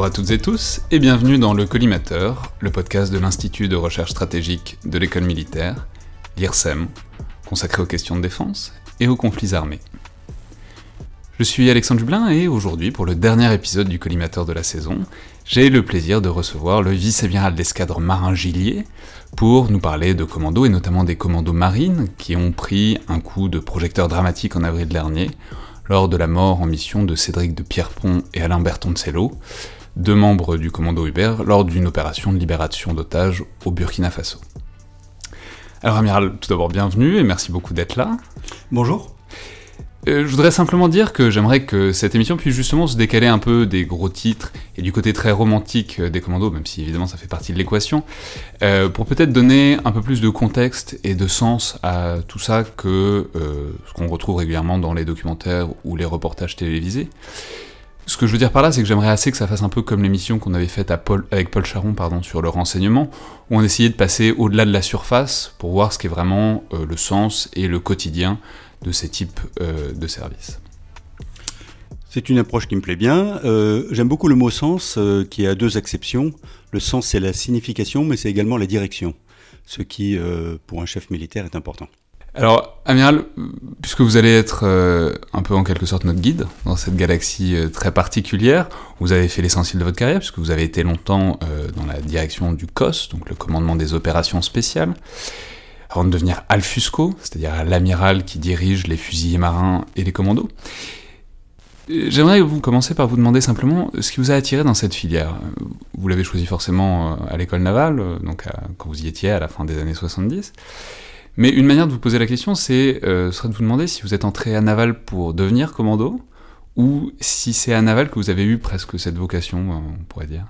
Bonjour à toutes et tous et bienvenue dans le Collimateur, le podcast de l'Institut de recherche stratégique de l'école militaire, l'IRSEM, consacré aux questions de défense et aux conflits armés. Je suis Alexandre Dublin et aujourd'hui, pour le dernier épisode du Collimateur de la saison, j'ai le plaisir de recevoir le vice-amiral d'escadre Marin Gillier pour nous parler de commandos et notamment des commandos marines qui ont pris un coup de projecteur dramatique en avril dernier lors de la mort en mission de Cédric de Pierrepont et Alain Bertoncello, deux membres du commando Hubert, lors d'une opération de libération d'otages au Burkina Faso. Alors amiral, tout d'abord bienvenue et merci beaucoup d'être là. Bonjour. Euh, je voudrais simplement dire que j'aimerais que cette émission puisse justement se décaler un peu des gros titres et du côté très romantique euh, des commandos, même si évidemment ça fait partie de l'équation, euh, pour peut-être donner un peu plus de contexte et de sens à tout ça que ce qu'on retrouve régulièrement dans les documentaires ou les reportages télévisés. Ce que je veux dire par là, c'est que j'aimerais assez que ça fasse un peu comme l'émission qu'on avait faite avec Paul Charon sur le renseignement, où on essayait de passer au-delà de la surface pour voir ce qui est vraiment le sens et le quotidien de ces types euh, de services. C'est une approche qui me plaît bien. Euh, j'aime beaucoup le mot sens, euh, qui a deux exceptions. Le sens, c'est la signification, mais c'est également la direction, ce qui, pour un chef militaire, est important. Alors, Amiral, puisque vous allez être un peu en quelque sorte notre guide dans cette galaxie très particulière, vous avez fait l'essentiel de votre carrière, puisque vous avez été longtemps dans la direction du COS, donc le commandement des opérations spéciales avant de devenir Alfusco, c'est-à-dire l'amiral qui dirige les fusiliers marins et les commandos. J'aimerais vous commencer par vous demander simplement ce qui vous a attiré dans cette filière. Vous l'avez choisi forcément euh, à l'école navale, euh, donc quand vous y étiez à la fin des années 70. Mais une manière de vous poser la question, c'est euh, serait de vous demander si vous êtes entré à Naval pour devenir commando, ou si c'est à Naval que vous avez eu presque cette vocation, on pourrait dire.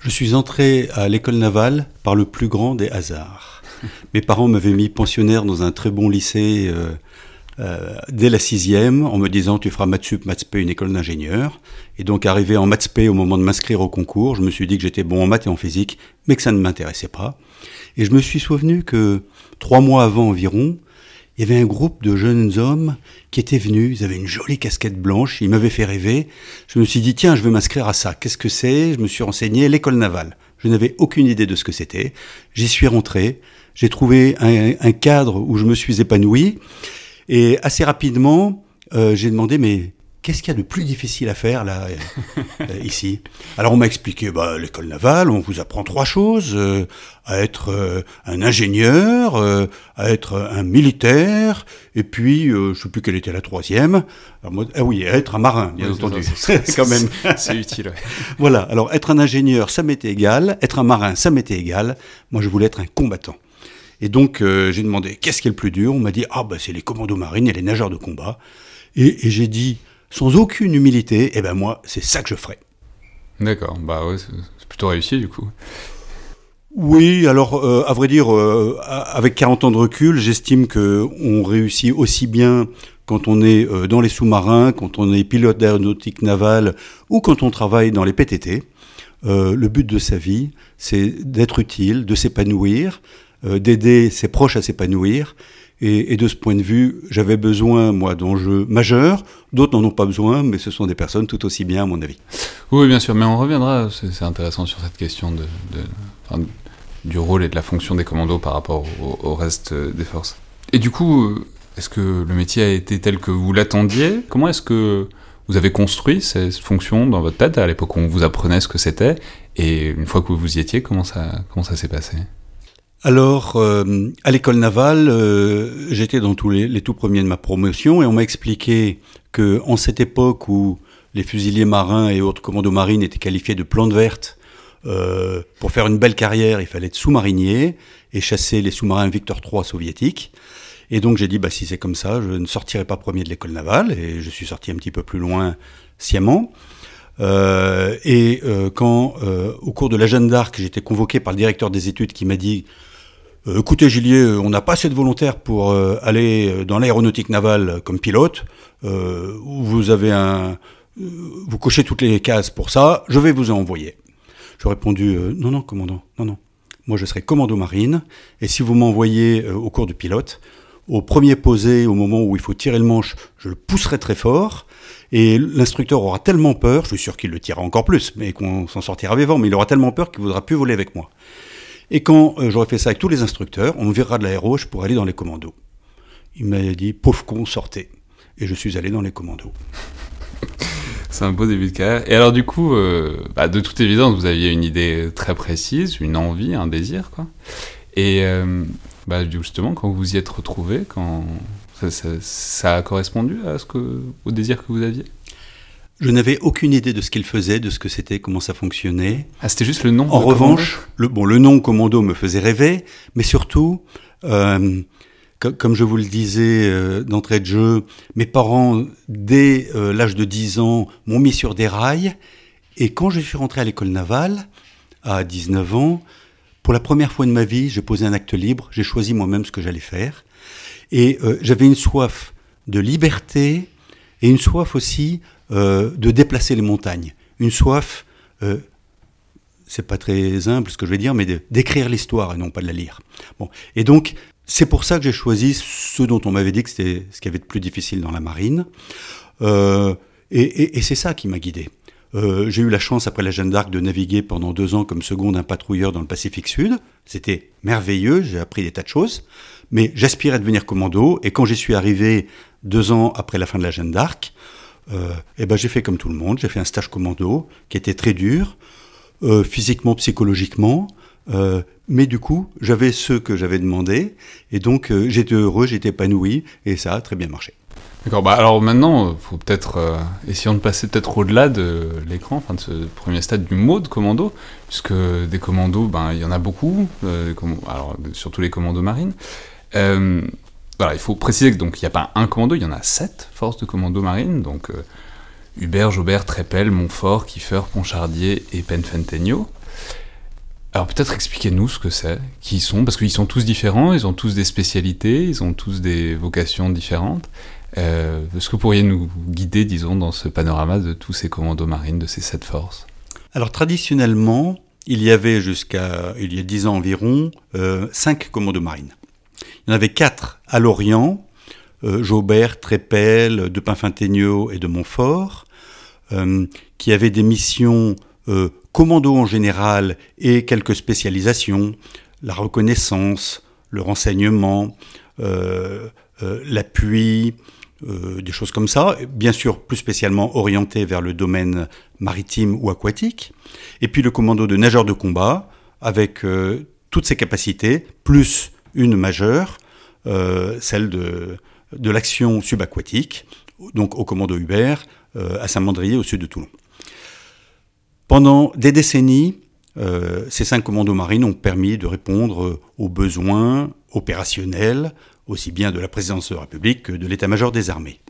Je suis entré à l'école navale par le plus grand des hasards. Mes parents m'avaient mis pensionnaire dans un très bon lycée euh, euh, dès la sixième, en me disant tu feras maths sup, une école d'ingénieur. Et donc arrivé en maths au moment de m'inscrire au concours, je me suis dit que j'étais bon en maths et en physique, mais que ça ne m'intéressait pas. Et je me suis souvenu que trois mois avant environ, il y avait un groupe de jeunes hommes qui étaient venus, ils avaient une jolie casquette blanche, ils m'avaient fait rêver. Je me suis dit, tiens, je vais m'inscrire à ça. Qu'est-ce que c'est? Je me suis renseigné, l'école navale. Je n'avais aucune idée de ce que c'était. J'y suis rentré j'ai trouvé un, cadre où je me suis épanoui. Et assez rapidement, euh, j'ai demandé, mais qu'est-ce qu'il y a de plus difficile à faire là euh, ici? Alors on m'a expliqué, bah, l'école navale, on vous apprend trois choses euh, à être un ingénieur, à être un militaire, et puis je sais plus quelle était la troisième. ah oui, à être un marin, bien entendu. C'est quand même c'est utile. voilà. Alors être un ingénieur, ça m'était égal. Être un marin, ça m'était égal. Moi, je voulais être un combattant. Et donc, euh, j'ai demandé qu'est-ce qui est le plus dur? On m'a dit ah bah c'est les commandos marines et les nageurs de combat. Et, j'ai dit sans aucune humilité, eh ben moi c'est ça que je ferai. D'accord, bah ouais, c'est plutôt réussi du coup. Oui, alors euh, à vrai dire, euh, avec 40 ans de recul, j'estime que on réussit aussi bien quand on est dans les sous-marins, quand on est pilote d'aéronautique navale ou quand on travaille dans les PTT. le but de sa vie, c'est d'être utile, de s'épanouir, euh, d'aider ses proches à s'épanouir. Et, de ce point de vue, j'avais besoin, moi, d'enjeux majeurs. D'autres n'en ont pas besoin, mais ce sont des personnes tout aussi bien, à mon avis. Oui, bien sûr, mais on reviendra, c'est intéressant sur cette question de, du rôle et de la fonction des commandos par rapport au, reste des forces. Et du coup, est-ce que le métier a été tel que vous l'attendiez? Comment est-ce que vous avez construit cette fonction dans votre tête à l'époque où on vous apprenait ce que c'était? Et une fois que vous y étiez, comment ça, comment ça s'est passé? Alors, euh, à l'école navale, euh, j'étais dans tous les, tout premiers de ma promotion et on m'a expliqué que en cette époque où les fusiliers marins et autres commandos marines étaient qualifiés de plantes vertes, euh, pour faire une belle carrière, il fallait être sous-marinier et chasser les sous-marins Victor III soviétiques. Et donc j'ai dit, bah, si c'est comme ça, je ne sortirai pas premier de l'école navale, et je suis sorti un petit peu plus loin sciemment. et quand, au cours de la Jeanne d'Arc, j'étais convoqué par le directeur des études qui m'a dit euh, écoutez Gillier, euh, on n'a pas assez de volontaires pour euh, aller dans l'aéronautique navale comme pilote. vous avez un, vous cochez toutes les cases pour ça. Je vais vous en envoyer. Je répondu non non commandant, non non. Moi je serai commando marine et si vous m'envoyez au cours du pilote, au premier posé, au moment où il faut tirer le manche, je le pousserai très fort. Et l'instructeur aura tellement peur, je suis sûr qu'il le tirera encore plus, mais qu'on s'en sortira vivant, mais il aura tellement peur qu'il voudra plus voler avec moi. Et quand euh, j'aurai fait ça avec tous les instructeurs, on me virera de l'aéro, je pourrai aller dans les commandos. Il m'a dit, pauvre con, sortez. Et je suis allé dans les commandos. C'est un beau début de carrière. Et alors du coup, euh, bah, de toute évidence, vous aviez une idée très précise, une envie, un désir, quoi. Et euh, bah, justement, quand vous y êtes retrouvé, quand ça, a correspondu à ce que, au désir que vous aviez? Je n'avais aucune idée de ce qu'il faisait, de ce que c'était, comment ça fonctionnait. Ah, c'était juste le nom. En revanche, le, bon, le nom commando me faisait rêver, mais surtout, euh, comme je vous le disais euh, d'entrée de jeu, mes parents, dès euh, l'âge de 10 ans, m'ont mis sur des rails. Et quand je suis rentré à l'école navale, à 19 ans, pour la première fois de ma vie, j'ai posé un acte libre, j'ai choisi moi-même ce que j'allais faire. Et j'avais une soif de liberté et une soif aussi de déplacer les montagnes. Une soif, c'est pas très humble ce que je vais dire, mais d'écrire l'histoire et non pas de la lire. Bon. Et donc, c'est pour ça que j'ai choisi ce dont on m'avait dit que c'était ce qui avait de plus difficile dans la marine. Euh, et, c'est ça qui m'a guidé. Euh, j'ai eu la chance, après la Jeanne d'Arc, de naviguer pendant deux ans comme second d'un patrouilleur dans le Pacifique Sud. C'était merveilleux, j'ai appris des tas de choses. Mais j'aspirais à devenir commando, et quand j'y suis arrivé deux ans après la fin de la Jeanne d'Arc, euh, eh ben j'ai fait comme tout le monde, j'ai fait un stage commando qui était très dur, euh, physiquement, psychologiquement, euh, mais du coup, j'avais ce que j'avais demandé, et donc euh, j'étais heureux, j'étais épanoui, et ça a très bien marché. D'accord, bah alors maintenant, faut peut-être, euh, essayons de passer peut-être au-delà de l'écran, enfin de ce premier stade du mode commando, puisque des commandos, ben, il y en a beaucoup, alors surtout les commandos marines. Il faut préciser que donc n'y a pas un commando, il y en a sept forces de commando marines, donc Hubert, Jobert, Trépel, Montfort, Kiefer, Ponchardier et Penfentenio. Alors peut-être expliquez-nous ce que c'est, qui ils sont, parce qu'ils sont tous différents, ils ont tous des spécialités, ils ont tous des vocations différentes. Euh, Est-ce que vous pourriez nous guider, disons, dans ce panorama de tous ces commandos marines, de ces sept forces? Alors traditionnellement, il y avait jusqu'à il y a dix ans environ euh, cinq commandos marines. Il y en avait quatre à Lorient, euh, Jaubert, Trépel, de et de Montfort, euh, qui avaient des missions euh, commando en général et quelques spécialisations, la reconnaissance, le renseignement, euh, l'appui, des choses comme ça, bien sûr plus spécialement orienté vers le domaine maritime ou aquatique, et puis le commando de nageurs de combat, avec toutes ses capacités, plus une majeure, celle de, de l'action subaquatique, donc au commando Hubert, à Saint-Mandrier au sud de Toulon. Pendant des décennies, euh, ces cinq commandos marines ont permis de répondre euh, aux besoins opérationnels, aussi bien de la présidence de la République que de l'état-major des armées.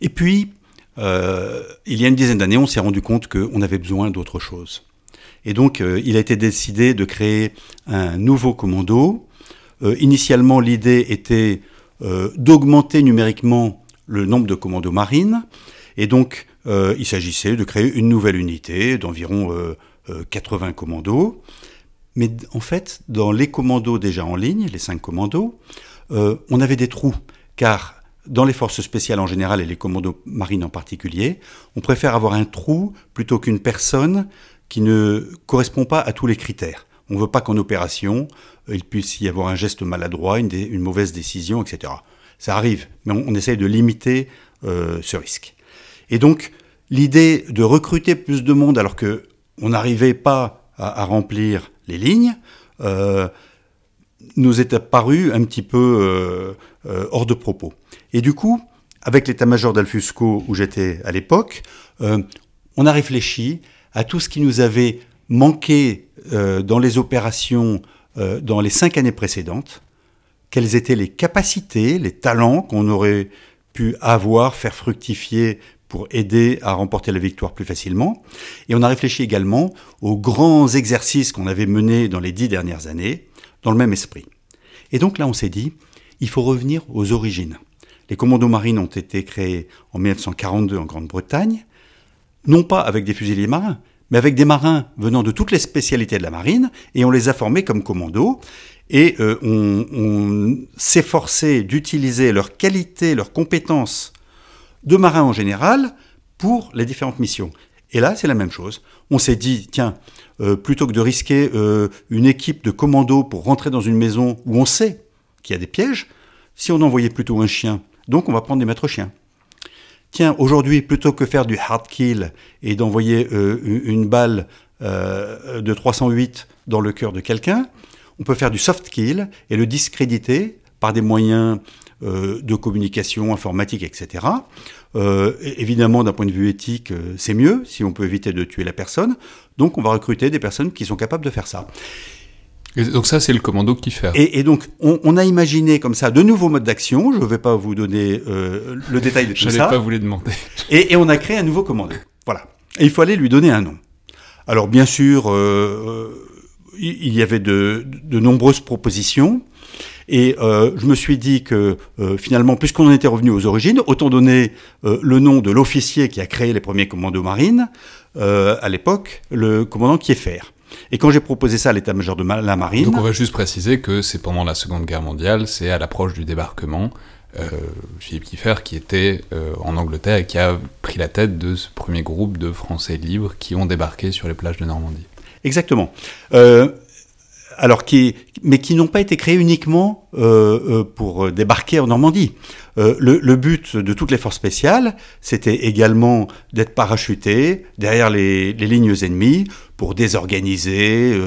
Et puis, euh, il y a une dizaine d'années, on s'est rendu compte qu'on avait besoin d'autre chose. Et donc, il a été décidé de créer un nouveau commando. Initialement, l'idée était d'augmenter numériquement le nombre de commandos marines. Et donc, euh, il s'agissait de créer une nouvelle unité d'environ 80 euh, euh, commandos. Mais en fait, dans les commandos déjà en ligne, les cinq commandos, on avait des trous, car dans les forces spéciales en général et les commandos marines en particulier, on préfère avoir un trou plutôt qu'une personne qui ne correspond pas à tous les critères. On ne veut pas qu'en opération, il puisse y avoir un geste maladroit, une, mauvaise décision, etc. Ça arrive, mais on, essaye de limiter ce risque. Et donc, l'idée de recruter plus de monde alors que on n'arrivait pas à, remplir les lignes, euh, nous est apparu un petit peu euh, euh, hors de propos. Et du coup, avec l'état-major d'Alfusco où j'étais à l'époque, on a réfléchi à tout ce qui nous avait manqué dans les opérations dans les cinq années précédentes, quelles étaient les capacités, les talents qu'on aurait pu avoir, faire fructifier pour aider à remporter la victoire plus facilement. Et on a réfléchi également aux grands exercices qu'on avait menés dans les dix dernières années, dans le même esprit. Et donc là, on s'est dit, il faut revenir aux origines. Les commandos marines ont été créés en 1942 en Grande-Bretagne, non pas avec des fusiliers marins, mais avec des marins venant de toutes les spécialités de la marine, et on les a formés comme commandos. et euh, on, s'efforçait d'utiliser leurs qualités, leurs compétences de marins en général pour les différentes missions. Et là, c'est la même chose. On s'est dit, tiens, euh, plutôt que de risquer euh, une équipe de commandos pour rentrer dans une maison où on sait qu'il y a des pièges, si on envoyait plutôt un chien, donc on va prendre des maîtres chiens. Tiens, aujourd'hui, plutôt que faire du hard kill et d'envoyer euh, une balle de 308 dans le cœur de quelqu'un, on peut faire du soft kill et le discréditer par des moyens de communication informatique, etc. Euh, évidemment, d'un point de vue éthique, euh, c'est mieux si on peut éviter de tuer la personne. Donc, on va recruter des personnes qui sont capables de faire ça. Et donc ça, c'est le commando qui fait. Et, donc, on, a imaginé comme ça de nouveaux modes d'action. Je ne vais pas vous donner euh, le détail de tout ça. Je n'allais pas vous les demander. Et, on a créé un nouveau commando. Voilà. Et il fallait lui donner un nom. Alors, bien sûr, il y avait de, de nombreuses propositions. Et euh, je me suis dit que euh, finalement, puisqu'on en était revenu aux origines, autant donner euh, le nom de l'officier qui a créé les premiers commandos marines, à l'époque, le commandant Kieffer. Et quand j'ai proposé ça à l'état-major de la marine... Donc on va juste préciser que c'est pendant la Seconde Guerre mondiale, c'est à l'approche du débarquement, Philippe Kieffer qui était en Angleterre et qui a pris la tête de ce premier groupe de Français libres qui ont débarqué sur les plages de Normandie. Exactement alors qui, mais qui n'ont pas été créés uniquement euh, euh, pour débarquer en Normandie. Euh, le, but de toutes les forces spéciales, c'était également d'être parachutés derrière les, lignes ennemies pour désorganiser,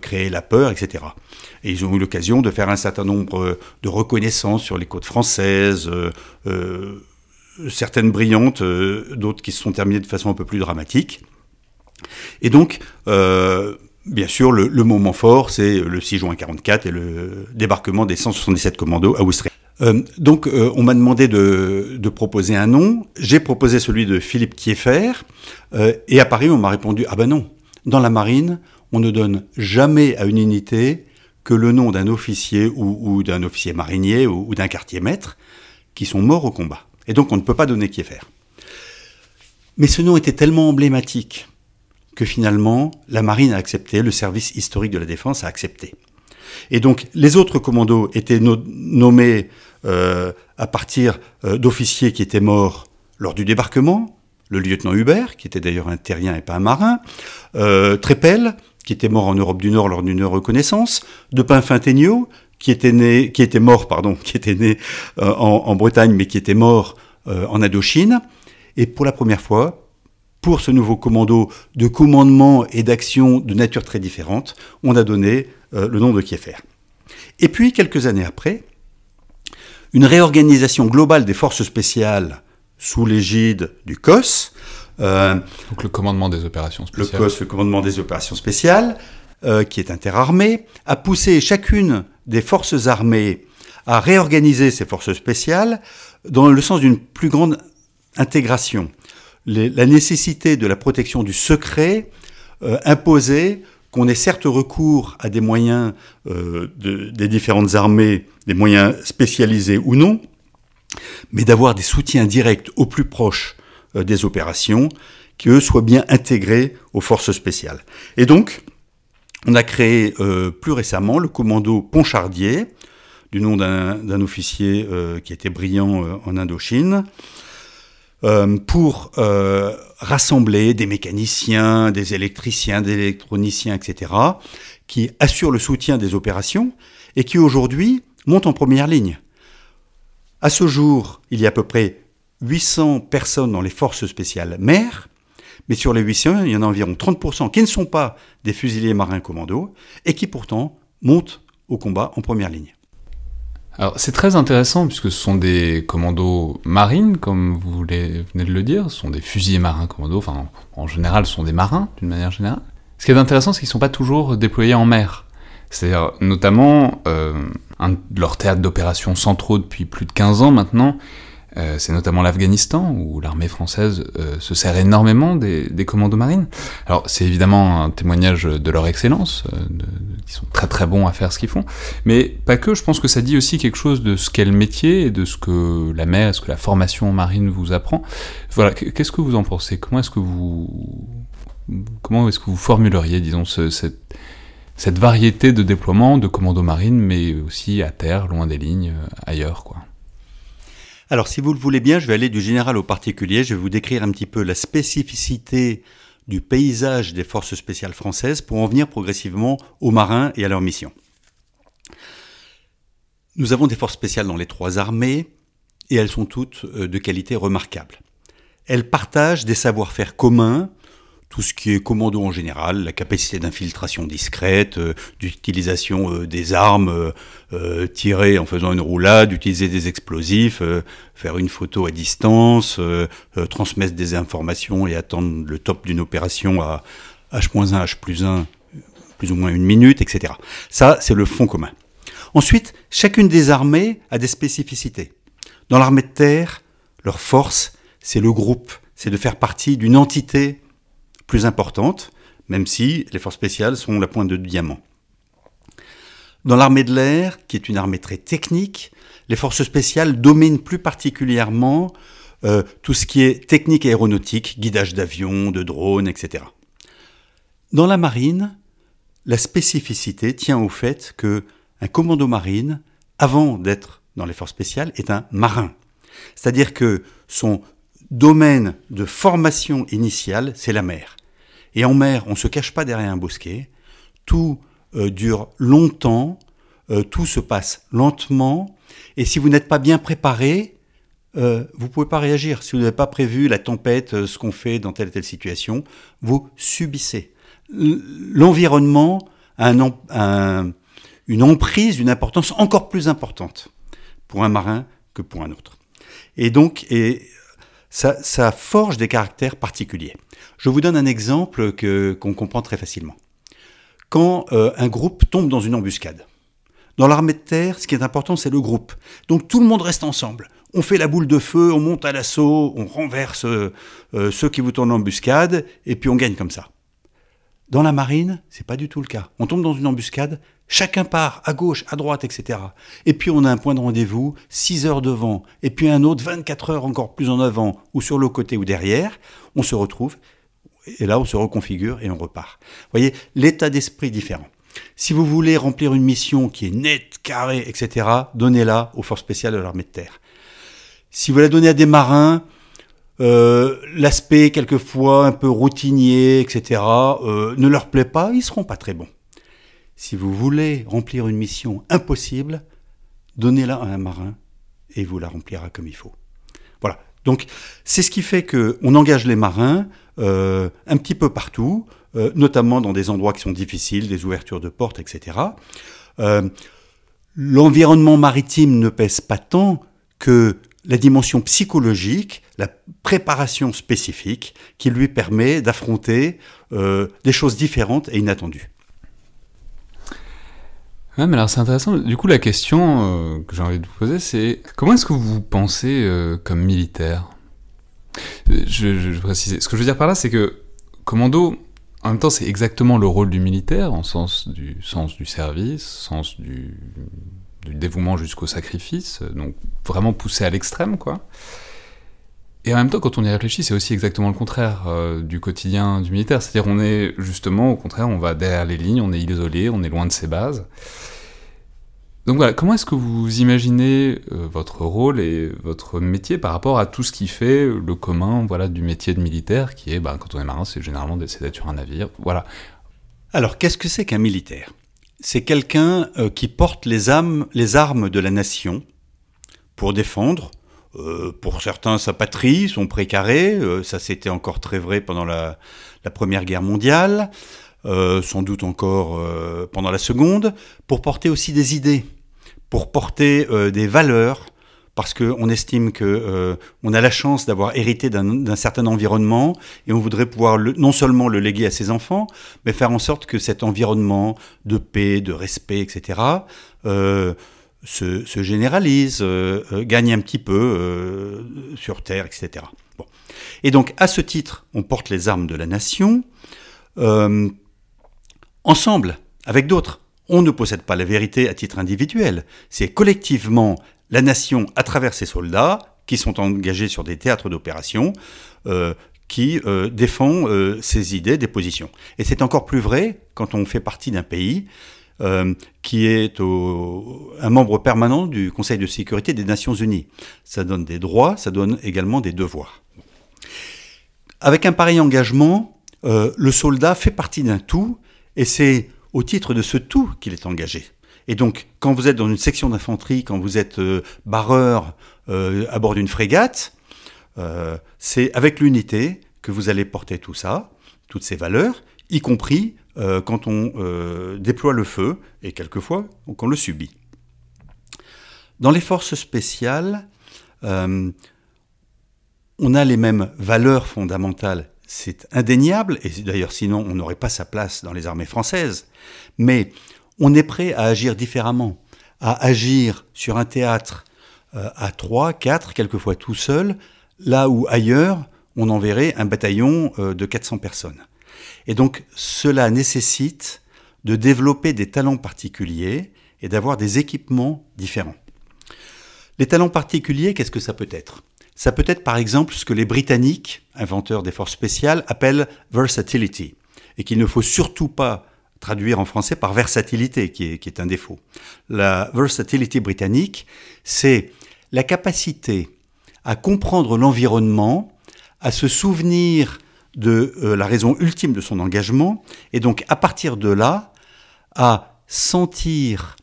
créer la peur, etc. Et ils ont eu l'occasion de faire un certain nombre de reconnaissances sur les côtes françaises, certaines brillantes, d'autres qui se sont terminées de façon un peu plus dramatique. Et donc, Bien sûr, le, moment fort, c'est le 6 juin 44 et le débarquement des 177 commandos à Ouistreham. Euh, donc, euh, on m'a demandé de, proposer un nom. J'ai proposé celui de Philippe Kieffer. Euh, et à Paris, on m'a répondu Ah ben non, dans la marine, on ne donne jamais à une unité que le nom d'un officier ou, d'un officier marinier ou, d'un quartier maître qui sont morts au combat. Et donc, on ne peut pas donner Kieffer. Mais ce nom était tellement emblématique que finalement la marine a accepté, le service historique de la défense a accepté. Et donc les autres commandos étaient nommés euh, à partir euh, d'officiers qui étaient morts lors du débarquement, le lieutenant Hubert, qui était d'ailleurs un terrien et pas un marin, euh, Trépel, qui était mort en Europe du Nord lors d'une reconnaissance, de Pinfintegno, qui était né, qui était mort, en, en, Bretagne, mais qui était mort en Indochine. Et pour la première fois, pour ce nouveau commando de commandement et d'action de nature très différente, on a donné euh, le nom de Kieffer. Et puis, quelques années après, une réorganisation globale des forces spéciales sous l'égide du COS. Euh, Donc le commandement des opérations spéciales. Le COS, le commandement des opérations spéciales, euh, qui est interarmé, a poussé chacune des forces armées à réorganiser ces forces spéciales dans le sens d'une plus grande intégration la nécessité de la protection du secret euh, imposait qu'on ait certes recours à des moyens euh, des différentes armées, des moyens spécialisés ou non, mais d'avoir des soutiens directs au plus proche euh, des opérations, qui eux soient bien intégrés aux forces spéciales. Et donc, on a créé plus récemment le commando Ponchardier, du nom d'un officier qui était brillant en Indochine, euh, pour euh, rassembler des mécaniciens, des électriciens, des électroniciens, etc., qui assurent le soutien des opérations et qui aujourd'hui montent en première ligne. À ce jour, il y a à peu près 800 personnes dans les forces spéciales mers, mais sur les 800, il y en a environ 30% qui ne sont pas des fusiliers marins commandos et qui pourtant montent au combat en première ligne. Alors c'est très intéressant puisque ce sont des commandos marines, comme vous venez de le dire, ce sont des fusiliers marins commandos, enfin en général ce sont des marins d'une manière générale. Ce qui est intéressant c'est qu'ils ne sont pas toujours déployés en mer. C'est-à-dire notamment euh, un de leurs d'opération centraux depuis plus de 15 ans maintenant, euh, c'est notamment l'Afghanistan, où l'armée française euh, se sert énormément des, commandos marines. Alors c'est évidemment un témoignage de leur excellence, euh, ils sont très très bons à faire ce qu'ils font, mais pas que, je pense que ça dit aussi quelque chose de ce qu'est le métier, et de ce que la mer, ce que la formation marine vous apprend. Voilà, qu'est-ce que vous en pensez? Comment est-ce que vous... Comment est-ce que vous formuleriez, disons, cette cette variété de déploiement de commandos marines, mais aussi à terre, loin des lignes, ailleurs, quoi? Alors, si vous le voulez bien, je vais aller du général au particulier. Je vais vous décrire un petit peu la spécificité du paysage des forces spéciales françaises pour en venir progressivement aux marins et à leur mission. Nous avons des forces spéciales dans les trois armées et elles sont toutes euh, de qualité remarquable. Elles partagent des savoir-faire communs tout ce qui est commando en général, la capacité d'infiltration discrète, euh, d'utilisation euh, des armes, euh, tirer en faisant une roulade, d'utiliser des explosifs, faire une photo à distance, transmettre des informations et attendre le top d'une opération à H-1, H plus 1, plus ou moins une minute, etc. Ça, c'est le fond commun. Ensuite, chacune des armées a des spécificités. Dans l'armée de terre, leur force, c'est le groupe, c'est de faire partie d'une entité plus importante, même si les forces spéciales sont la pointe de diamant. Dans l'armée de l'air, qui est une armée très technique, les forces spéciales dominent plus particulièrement euh, tout ce qui est technique aéronautique, guidage d'avions, de drones, etc. Dans la marine, la spécificité tient au fait que un commando marine, avant d'être dans les forces spéciales, est un marin. C'est-à-dire que son domaine de formation initiale, c'est la mer. Et en mer, on ne se cache pas derrière un bosquet, tout euh, dure longtemps, euh, tout se passe lentement, et si vous n'êtes pas bien préparé, euh, vous ne pouvez pas réagir. Si vous n'avez pas prévu la tempête, ce qu'on fait dans telle ou telle situation, vous subissez. L'environnement a une emprise, une importance encore plus importante pour un marin que pour un autre. Et donc, et ça, forge des caractères particuliers. Je vous donne un exemple qu'on comprend très facilement. Quand euh, un groupe tombe dans une embuscade, dans l'armée de terre, ce qui est important, c'est le groupe. Donc tout le monde reste ensemble. On fait la boule de feu, on monte à l'assaut, on renverse euh, euh, ceux qui vous tournent en embuscade, et puis on gagne comme ça. Dans la marine, c'est pas du tout le cas. On tombe dans une embuscade, chacun part à gauche, à droite, etc. Et puis on a un point de rendez-vous, 6 heures devant, et puis un autre 24 heures encore plus en avant, ou sur le côté ou derrière. On se retrouve, et là on se reconfigure et on repart. Vous voyez, l'état d'esprit différent. Si vous voulez remplir une mission qui est nette, carrée, etc., donnez-la aux forces spéciales de l'armée de terre. Si vous la donnez à des marins, euh, l'aspect quelquefois un peu routinier, etc., euh, ne leur plaît pas, ils seront pas très bons. Si vous voulez remplir une mission impossible, donnez-la à un marin et vous la remplira comme il faut. Voilà. Donc c'est ce qui fait que on engage les marins euh, un petit peu partout, notamment dans des endroits qui sont difficiles, des ouvertures de portes, etc. L'environnement maritime ne pèse pas tant que la dimension psychologique, la préparation spécifique qui lui permet d'affronter euh, des choses différentes et inattendues. Ouais, mais alors c'est intéressant. Du coup, la question euh, que j'ai envie de vous poser, c'est comment est-ce que vous pensez euh, comme militaire? Je, je, précise. Ce que je veux dire par là, c'est que commando, en même temps, c'est exactement le rôle du militaire, en sens du sens du service, sens du du dévouement jusqu'au sacrifice, donc vraiment poussé à l'extrême, quoi. Et en même temps, quand on y réfléchit, c'est aussi exactement le contraire euh, du quotidien du militaire. C'est-à-dire, on est justement, au contraire, on va derrière les lignes, on est isolé, on est loin de ses bases. Donc voilà, comment est-ce que vous imaginez euh, votre rôle et votre métier par rapport à tout ce qui fait le commun voilà, du métier de militaire, qui est, ben, quand on est marin, c'est généralement d'être sur un navire. Voilà. Alors, qu'est-ce que c'est qu'un militaire? C'est quelqu'un euh, qui porte les, armes de la nation pour défendre, euh, pour certains sa patrie, son précaré, euh, ça c'était encore très vrai pendant la, Première Guerre mondiale, sans doute encore pendant la Seconde, pour porter aussi des idées, pour porter des valeurs, parce qu'on estime que euh, on a la chance d'avoir hérité d'un certain environnement et on voudrait pouvoir non seulement le léguer à ses enfants, mais faire en sorte que cet environnement de paix, de respect, etc., euh, se, généralise, euh, gagne un petit peu sur Terre, etc. Bon. Et donc, à ce titre, on porte les armes de la nation, ensemble, avec d'autres. On ne possède pas la vérité à titre individuel. C'est collectivement la nation, à travers ses soldats, qui sont engagés sur des théâtres d'opération, euh, qui euh, défend euh, ses idées, des positions. Et c'est encore plus vrai quand on fait partie d'un pays euh, qui est un membre permanent du Conseil de sécurité des Nations Unies. Ça donne des droits, ça donne également des devoirs. Avec un pareil engagement, euh, le soldat fait partie d'un tout, et c'est au titre de ce tout qu'il est engagé. Et donc, quand vous êtes dans une section d'infanterie, quand vous êtes euh, barreur à bord d'une frégate, c'est avec l'unité que vous allez porter tout ça, toutes ces valeurs, y compris euh, quand on euh, déploie le feu et quelquefois qu'on le subit. Dans les forces spéciales, euh, on a les mêmes valeurs fondamentales, c'est indéniable, et d'ailleurs sinon on n'aurait pas sa place dans les armées françaises, mais on est prêt à agir différemment, à agir sur un théâtre à 3, 4, quelquefois tout seul, là où ailleurs on enverrait un bataillon de 400 personnes. Et donc cela nécessite de développer des talents particuliers et d'avoir des équipements différents. Les talents particuliers, qu'est-ce que ça peut être? Ça peut être par exemple ce que les Britanniques, inventeurs des forces spéciales, appellent versatility, et qu'il ne faut surtout pas traduire en français par versatilité, qui est, un défaut. La versatility britannique, c'est la capacité à comprendre l'environnement, à se souvenir de euh, la raison ultime de son engagement, et donc à partir de là, à sentir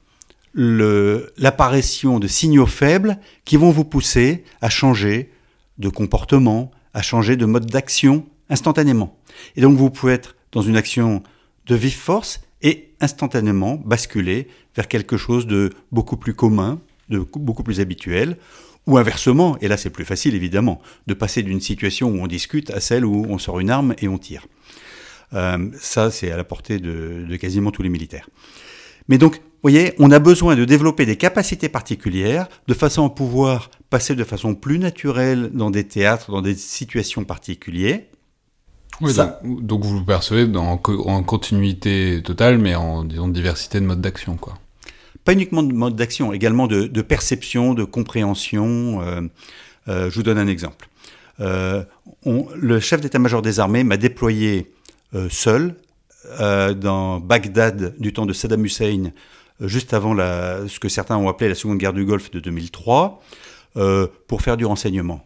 l'apparition de signaux faibles qui vont vous pousser à changer de comportement, à changer de mode d'action instantanément. Et donc vous pouvez être dans une action de vive force et instantanément basculer vers quelque chose de beaucoup plus commun, de beaucoup plus habituel, ou inversement, et là c'est plus facile évidemment, de passer d'une situation où on discute à celle où on sort une arme et on tire. Euh, ça, c'est à la portée de, de quasiment tous les militaires. Mais donc, vous voyez, on a besoin de développer des capacités particulières de façon à pouvoir passer de façon plus naturelle dans des théâtres, dans des situations particulières. Oui, Ça- donc, donc vous le percevez dans- en, en continuité totale, mais en disons, diversité de modes d'action, quoi. Pas uniquement de mode d'action, également de, perception, de compréhension. euh, euh, je vous donne un exemple. Euh, le chef d'état-major des armées m'a déployé seul dans Bagdad du temps de Saddam Hussein, juste avant ce que certains ont appelé la seconde guerre du Golfe de 2003, euh, pour faire du renseignement.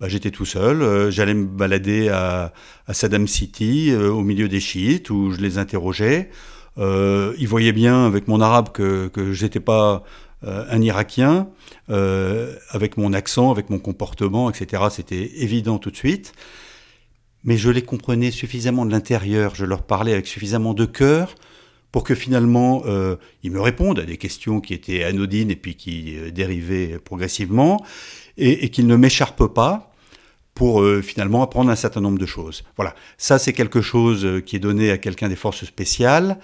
Bah, J'étais tout seul, j'allais me balader à, Saddam City, au milieu des chiites, où je les interrogeais. Euh, ils voyaient bien avec mon arabe que, que j'étais pas euh, un Irakien, euh, avec mon accent, avec mon comportement, etc. C'était évident tout de suite. Mais je les comprenais suffisamment de l'intérieur, je leur parlais avec suffisamment de cœur pour que finalement euh, ils me répondent à des questions qui étaient anodines et puis qui dérivaient progressivement, et, et qu'ils ne m'écharpent pas pour euh, finalement apprendre un certain nombre de choses. Voilà, ça c'est quelque chose euh, qui est donné à quelqu'un des forces spéciales.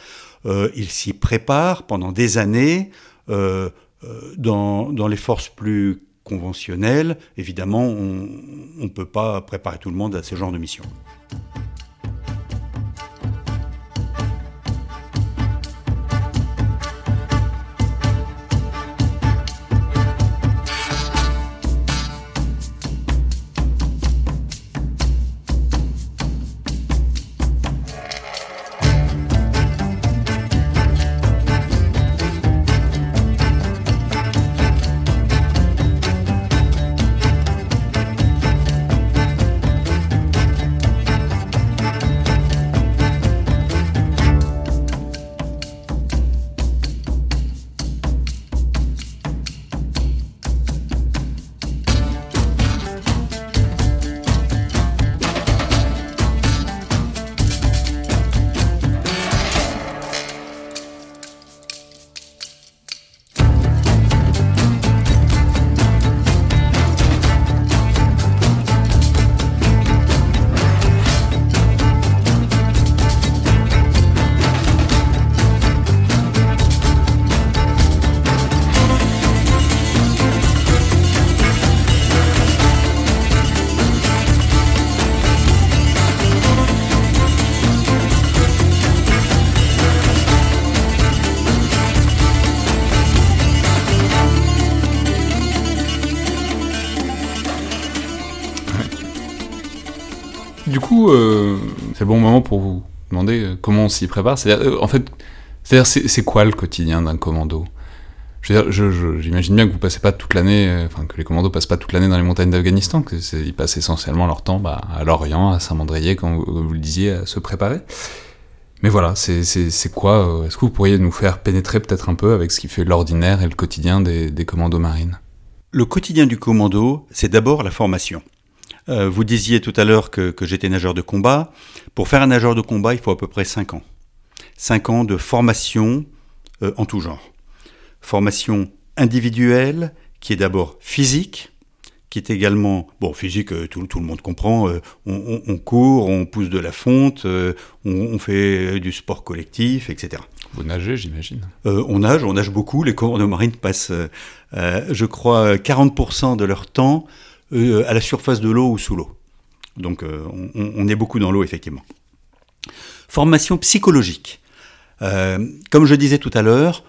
Euh, il s'y prépare pendant des années. Euh, euh, dans, dans les forces plus conventionnelles, évidemment, on ne peut pas préparer tout le monde à ce genre de mission. Bon moment pour vous demander comment on s'y prépare. C'est-à-dire, en fait, c'est-à-dire, c'est quoi le quotidien d'un commando? J'imagine bien que vous passez pas toute l'année, enfin que les commandos passent pas toute l'année dans les montagnes d'Afghanistan, qu'ils passent essentiellement leur temps bah, à Lorient, à Saint-Mandrier, comme vous, le disiez, à se préparer. Mais voilà, c'est quoi Est-ce que vous pourriez nous faire pénétrer peut-être un peu avec ce qui fait l'ordinaire et le quotidien des commandos marines? Le quotidien du commando, c'est d'abord la formation. Euh, vous disiez tout à l'heure que, j'étais nageur de combat. Pour faire un nageur de combat, il faut à peu près 5 ans. 5 ans de formation euh, en tout genre. Formation individuelle, qui est d'abord physique, qui est également, bon, physique, euh, tout, le monde comprend, on, court, on pousse de la fonte, on, fait du sport collectif, etc. Vous nagez, j'imagine On nage, on nage beaucoup. Les commandos marines passent, je crois, 40% de leur temps euh, à la surface de l'eau ou sous l'eau. Donc euh, on, est beaucoup dans l'eau, effectivement. Formation psychologique. Euh, comme je disais tout à l'heure,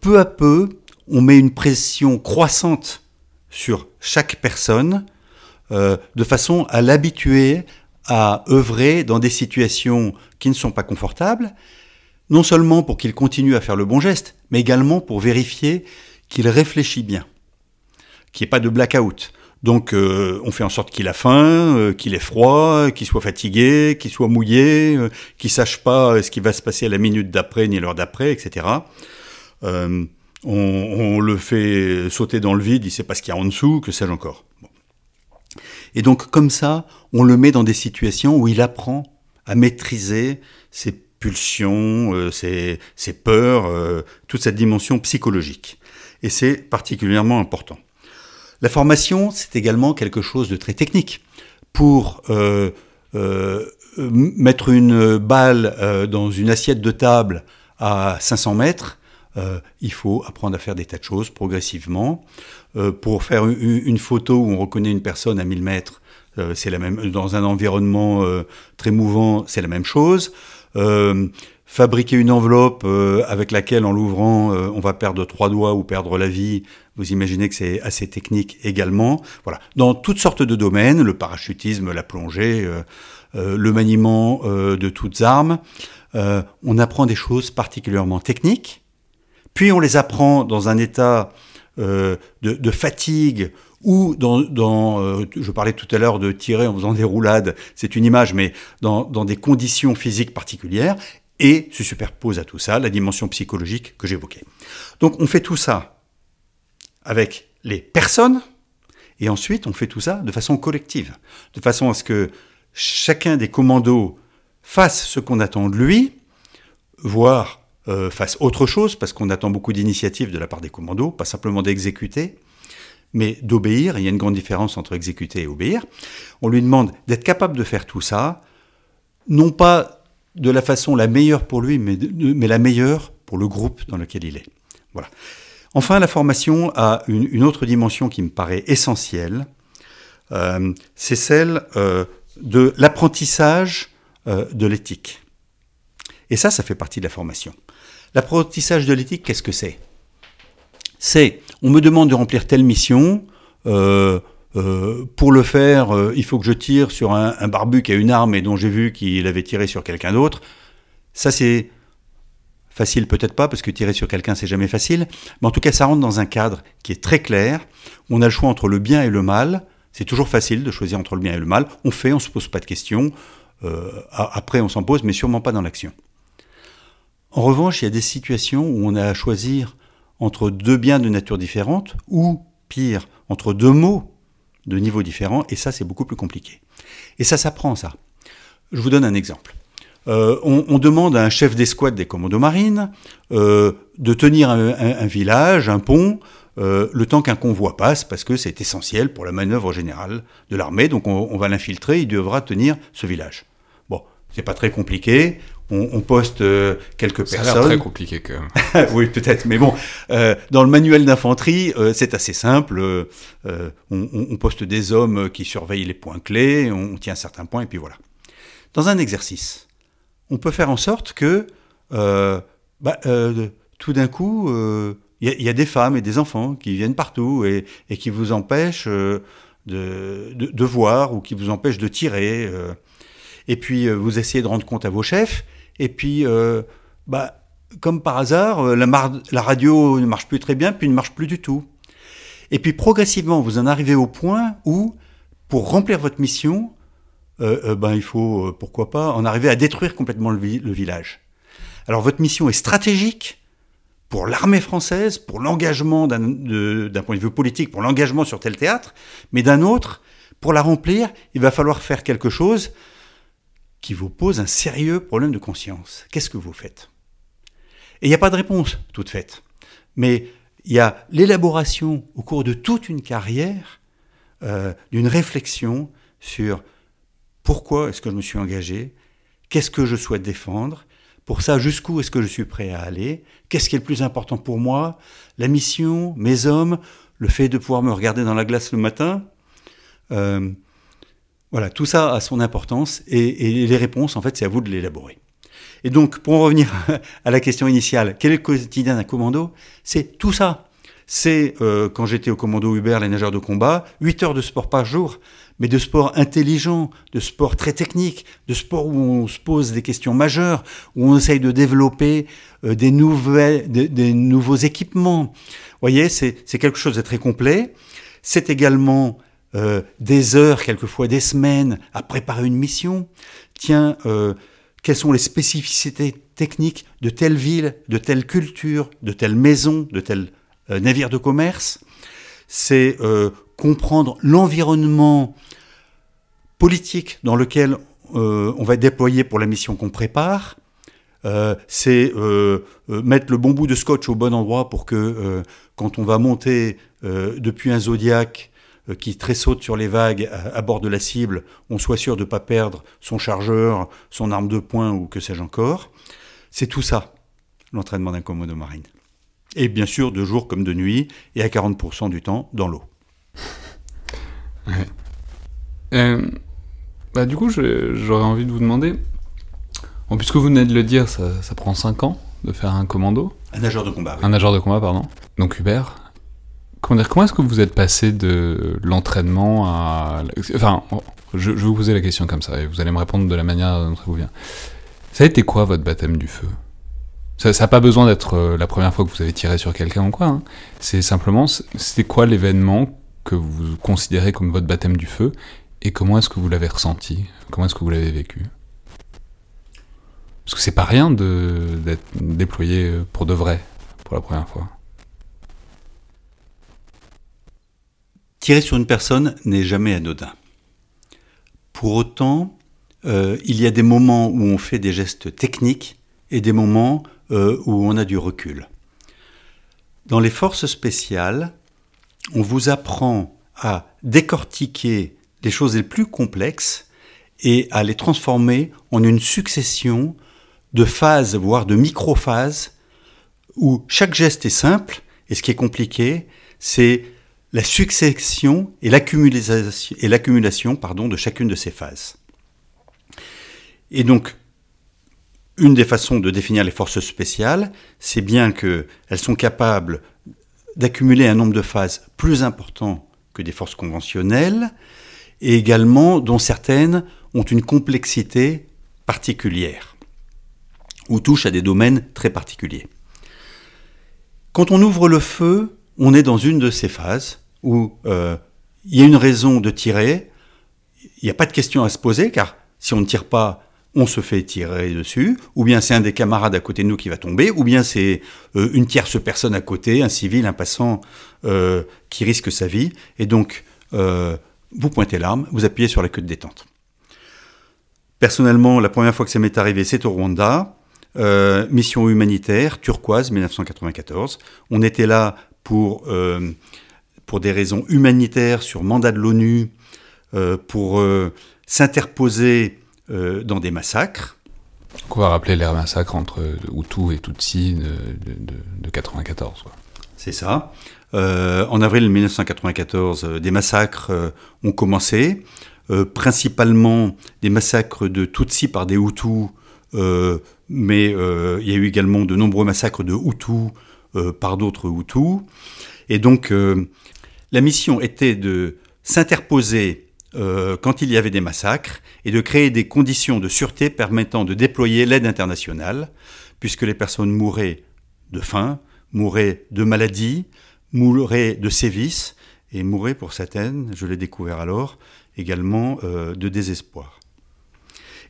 peu à peu, on met une pression croissante sur chaque personne de façon à l'habituer à œuvrer dans des situations qui ne sont pas confortables, non seulement pour qu'il continue à faire le bon geste, mais également pour vérifier qu'il réfléchit bien, qu'il n'y ait pas de blackout. Donc euh, on fait en sorte qu'il a faim, euh, qu'il ait froid, qu'il soit fatigué, qu'il soit mouillé, euh, qu'il sache pas ce qui va se passer à la minute d'après ni l'heure d'après, etc. On, le fait sauter dans le vide, il sait pas ce qu'il y a en dessous, que sais-je encore. Et donc comme ça, on le met dans des situations où il apprend à maîtriser ses pulsions, ses, ses, peurs, toute cette dimension psychologique. Et c'est particulièrement important. La formation, c'est également quelque chose de très technique. Pour euh, euh, mettre une balle euh, dans une assiette de table à 500 mètres, il faut apprendre à faire des tas de choses progressivement. pour faire une, photo où on reconnaît une personne à 1000 mètres, c'est la même. Dans un environnement très mouvant, c'est la même chose fabriquer une enveloppe avec laquelle, en l'ouvrant, on va perdre trois doigts ou perdre la vie, vous imaginez que c'est assez technique également. Voilà, dans toutes sortes de domaines, le parachutisme, la plongée, euh, le maniement de toutes armes, on apprend des choses particulièrement techniques. Puis on les apprend dans un état de, fatigue ou dans, je parlais tout à l'heure de tirer en faisant des roulades, c'est une image, mais dans des conditions physiques particulières, et se superpose à tout ça la dimension psychologique que j'évoquais. Donc on fait tout ça avec les personnes, et ensuite on fait tout ça de façon collective, de façon à ce que chacun des commandos fasse ce qu'on attend de lui, voire euh, fasse autre chose, parce qu'on attend beaucoup d'initiatives de la part des commandos, pas simplement d'exécuter, mais d'obéir. Il y a une grande différence entre exécuter et obéir. On lui demande d'être capable de faire tout ça, non pas de la façon la meilleure pour lui, mais, mais la meilleure pour le groupe dans lequel il est. Voilà. Enfin, la formation a une, autre dimension qui me paraît essentielle, euh, c'est celle euh, de l'apprentissage euh, de l'éthique. Et ça, ça fait partie de la formation. L'apprentissage de l'éthique, qu'est-ce que c'est? C'est, on me demande de remplir telle mission, pour le faire, il faut que je tire sur un, barbu qui a une arme et dont j'ai vu qu'il avait tiré sur quelqu'un d'autre. Ça, c'est facile, peut-être pas, parce que tirer sur quelqu'un, c'est jamais facile. Mais en tout cas, ça rentre dans un cadre qui est très clair. On a le choix entre le bien et le mal. C'est toujours facile de choisir entre le bien et le mal. On fait, on se pose pas de questions. Euh, après, on s'en pose, mais sûrement pas dans l'action. En revanche, il y a des situations où on a à choisir entre deux biens de nature différente, ou pire, entre deux mots de niveaux différents, et ça, c'est beaucoup plus compliqué. Et ça s'apprend, ça. Je vous donne un exemple. Euh, on, demande à un chef d'escouade des commandos marines euh, de tenir un, village, un pont, euh, le temps qu'un convoi passe, parce que c'est essentiel pour la manœuvre générale de l'armée. Donc on, on va l'infiltrer, il devra tenir ce village. Bon, c'est pas très compliqué on, poste euh, quelques personnes. Ça a très compliqué quand même. oui, peut-être, mais bon, euh, dans le manuel d'infanterie, c'est assez simple. On, poste des hommes qui surveillent les points clés, on tient certains points, et puis voilà. Dans un exercice, on peut faire en sorte que, bah, tout d'un coup, il y, a des femmes et des enfants qui viennent partout et, qui vous empêchent de, voir ou qui vous empêchent de tirer. et puis vous essayez de rendre compte à vos chefs, et puis, bah, comme par hasard, la radio ne marche plus très bien, puis ne marche plus du tout. Et puis progressivement, vous en arrivez au point où, pour remplir votre mission, ben, il faut, pourquoi pas, en arriver à détruire complètement le, village. Alors votre mission est stratégique, pour l'armée française, pour l'engagement d'un point de vue politique, pour l'engagement sur tel théâtre, mais d'un autre, pour la remplir, il va falloir faire quelque chose qui vous pose un sérieux problème de conscience. Qu'est-ce que vous faites? Et il n'y a pas de réponse toute faite. Mais il y a l'élaboration au cours de toute une carrière euh, d'une réflexion sur pourquoi est-ce que je me suis engagé, qu'est-ce que je souhaite défendre, pour ça, jusqu'où est-ce que je suis prêt à aller? Qu'est-ce qui est le plus important pour moi? La mission, mes hommes, le fait de pouvoir me regarder dans la glace le matin? Euh, Voilà, tout ça a son importance et, les réponses, en fait, c'est à vous de l'élaborer. Et donc, pour en revenir à la question initiale, quel est le quotidien d'un commando? C'est tout ça. C'est, euh, quand j'étais au commando Hubert, les nageurs de combat, 8 heures de sport par jour, mais de sport intelligent, de sport très technique, de sport où on se pose des questions majeures, où on essaye de développer euh, des, nouveaux équipements. Vous voyez, c'est quelque chose de très complet. C'est également euh, des heures, quelquefois des semaines, à préparer une mission. Tiens, euh, quelles sont les spécificités techniques de telle ville, de telle culture, de telle maison, de tel navire de commerce? C'est comprendre l'environnement politique dans lequel euh, on va déployer pour la mission qu'on prépare. Euh, c'est euh, mettre le bon bout de scotch au bon endroit pour que quand on va monter depuis un zodiaque qui tressaute sur les vagues à, bord de la cible, on soit sûr de ne pas perdre son chargeur, son arme de poing ou que sais-je encore. C'est tout ça, l'entraînement d'un commodo marine. Et bien sûr, de jour comme de nuit, et à 40% du temps dans l'eau. Euh, bah, du coup, j'aurais envie de vous demander, bon, puisque vous venez de le dire, ça, ça, prend 5 ans de faire un commando. Un nageur de combat. Un nageur de combat, pardon. Donc Hubert, comment, comment est-ce que vous êtes passé de l'entraînement à... Enfin, je, vais vous poser la question comme ça, et vous allez me répondre de la manière dont ça vous vient. Ça a été quoi votre baptême du feu? Ça n'a pas besoin d'être euh, la première fois que vous avez tiré sur quelqu'un ou quoi. Hein. C'est simplement, c'était quoi l'événement que vous considérez comme votre baptême du feu et comment est-ce que vous l'avez ressenti? Comment est-ce que vous l'avez vécu? Parce que c'est pas rien d'être déployé pour de vrai pour la première fois. Tirer sur une personne n'est jamais anodin. Pour autant, euh, il y a des moments où on fait des gestes techniques et des moments euh, où on a du recul. Dans les forces spéciales, on vous apprend à décortiquer les choses les plus complexes et à les transformer en une succession de phases, voire de micro-phases, où chaque geste est simple, et ce qui est compliqué, c'est la succession et l'accumulation, de chacune de ces phases. Et donc, une des façons de définir les forces spéciales, c'est bien qu'elles sont capables d'accumuler un nombre de phases plus important que des forces conventionnelles, et également dont certaines ont une complexité particulière, ou touchent à des domaines très particuliers. Quand on ouvre le feu, on est dans une de ces phases où euh, il y a une raison de tirer, il n'y a pas de question à se poser, car si on ne tire pas, on se fait tirer dessus, ou bien c'est un des camarades à côté de nous qui va tomber, ou bien c'est euh, une tierce personne à côté, un civil, un passant euh, qui risque sa vie. Et donc, euh, vous pointez l'arme, vous appuyez sur la queue de détente. Personnellement, la première fois que ça m'est arrivé, c'est au Rwanda, mission humanitaire, turquoise, 1994. On était là pour, pour des raisons humanitaires, sur mandat de l'ONU, pour s'interposer dans des massacres. On va rappeler les massacres entre Hutu et Tutsi de, de, de 94. C'est ça. Euh, en avril 1994, euh, des massacres ont commencé, principalement des massacres de Tutsi par des Hutus, mais il y a eu également de nombreux massacres de Hutus par d'autres Hutus. Et donc, la mission était de s'interposer euh, quand il y avait des massacres et de créer des conditions de sûreté permettant de déployer l'aide internationale, puisque les personnes mouraient de faim, mouraient de maladies, mouraient de sévices et mouraient pour certaines, je l'ai découvert alors, également euh, de désespoir.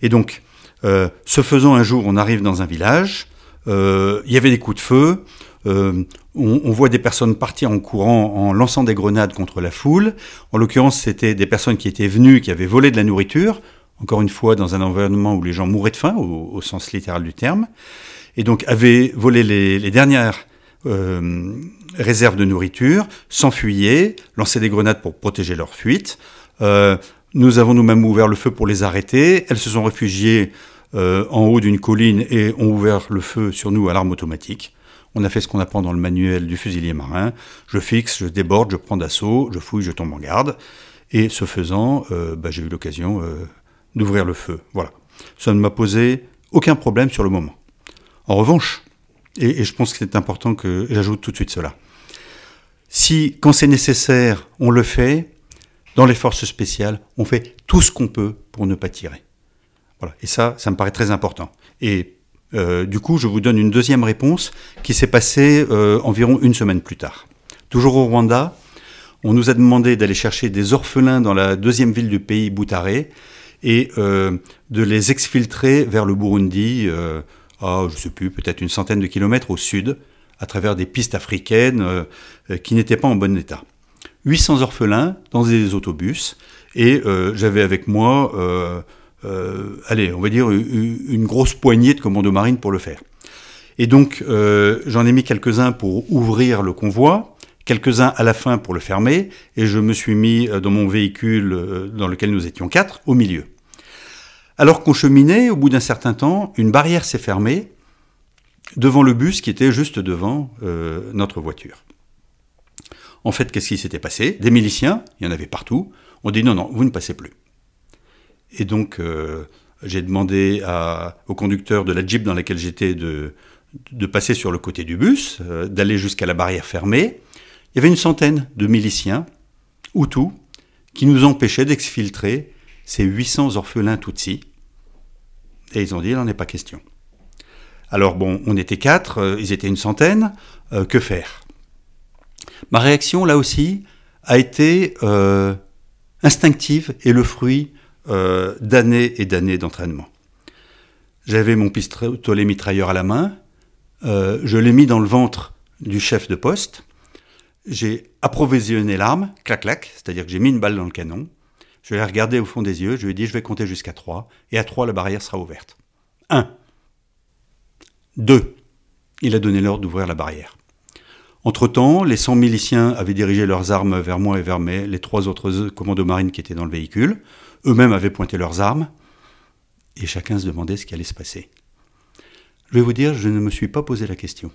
Et donc, euh, ce faisant, un jour, on arrive dans un village, il y avait des coups de feu, on, on, voit des personnes partir en courant en lançant des grenades contre la foule. En l'occurrence, c'était des personnes qui étaient venues, qui avaient volé de la nourriture, encore une fois dans un environnement où les gens mouraient de faim, au, sens littéral du terme, et donc avaient volé les, dernières euh, réserves de nourriture, s'enfuyaient, lançaient des grenades pour protéger leur fuite. Euh, nous avons nous-mêmes ouvert le feu pour les arrêter. Elles se sont réfugiées euh, en haut d'une colline et ont ouvert le feu sur nous à l'arme automatique. On a fait ce qu'on apprend dans le manuel du fusilier marin. Je fixe, je déborde, je prends d'assaut, je fouille, je tombe en garde. Et ce faisant, euh, bah, j'ai eu l'occasion euh, d'ouvrir le feu. Voilà. Ça ne m'a posé aucun problème sur le moment. En revanche, et, je pense que c'est important que j'ajoute tout de suite cela, si quand c'est nécessaire, on le fait, dans les forces spéciales, on fait tout ce qu'on peut pour ne pas tirer. Voilà. Et ça, ça me paraît très important. Et du coup, je vous donne une deuxième réponse qui s'est passée euh, environ une semaine plus tard. Toujours au Rwanda, on nous a demandé d'aller chercher des orphelins dans la deuxième ville du pays, Boutaré, et euh, de les exfiltrer vers le Burundi, je ne sais plus, peut-être une centaine de kilomètres au sud, à travers des pistes africaines qui n'étaient pas en bon état. 800 orphelins dans des autobus, et j'avais avec moi euh, allez, on va dire une, grosse poignée de commandos marines pour le faire. Et donc, euh, j'en ai mis quelques-uns pour ouvrir le convoi, quelques-uns à la fin pour le fermer, et je me suis mis euh, dans mon véhicule dans lequel nous étions quatre, au milieu. Alors qu'on cheminait, au bout d'un certain temps, une barrière s'est fermée devant le bus qui était juste devant notre voiture. En fait, qu'est-ce qui s'était passé? Des miliciens, il y en avait partout, ont dit non, non, vous ne passez plus. Et donc, euh, j'ai demandé au conducteur de la Jeep dans laquelle j'étais de, passer sur le côté du bus, euh, d'aller jusqu'à la barrière fermée. Il y avait une centaine de miliciens, Hutus, qui nous empêchaient d'exfiltrer ces 800 orphelins Tutsis. Et ils ont dit, il n'en est pas question. Alors bon, on était quatre, euh, ils étaient une centaine, que faire? Ma réaction, là aussi, a été instinctive et le fruit euh, d'années et d'années d'entraînement. J'avais mon pistolet mitrailleur à la main, euh, je l'ai mis dans le ventre du chef de poste, j'ai approvisionné l'arme, clac clac, c'est-à-dire que j'ai mis une balle dans le canon, je l'ai regardé au fond des yeux, je lui ai dit je vais compter jusqu'à 3, et à 3 la barrière sera ouverte. 1. 2. Il a donné l'ordre d'ouvrir la barrière. Entre-temps, les 100 miliciens avaient dirigé leurs armes vers moi et vers mes, les trois autres commandos marines qui étaient dans le véhicule. Eux-mêmes avaient pointé leurs armes, et chacun se demandait ce qui allait se passer. Je vais vous dire, je ne me suis pas posé la question.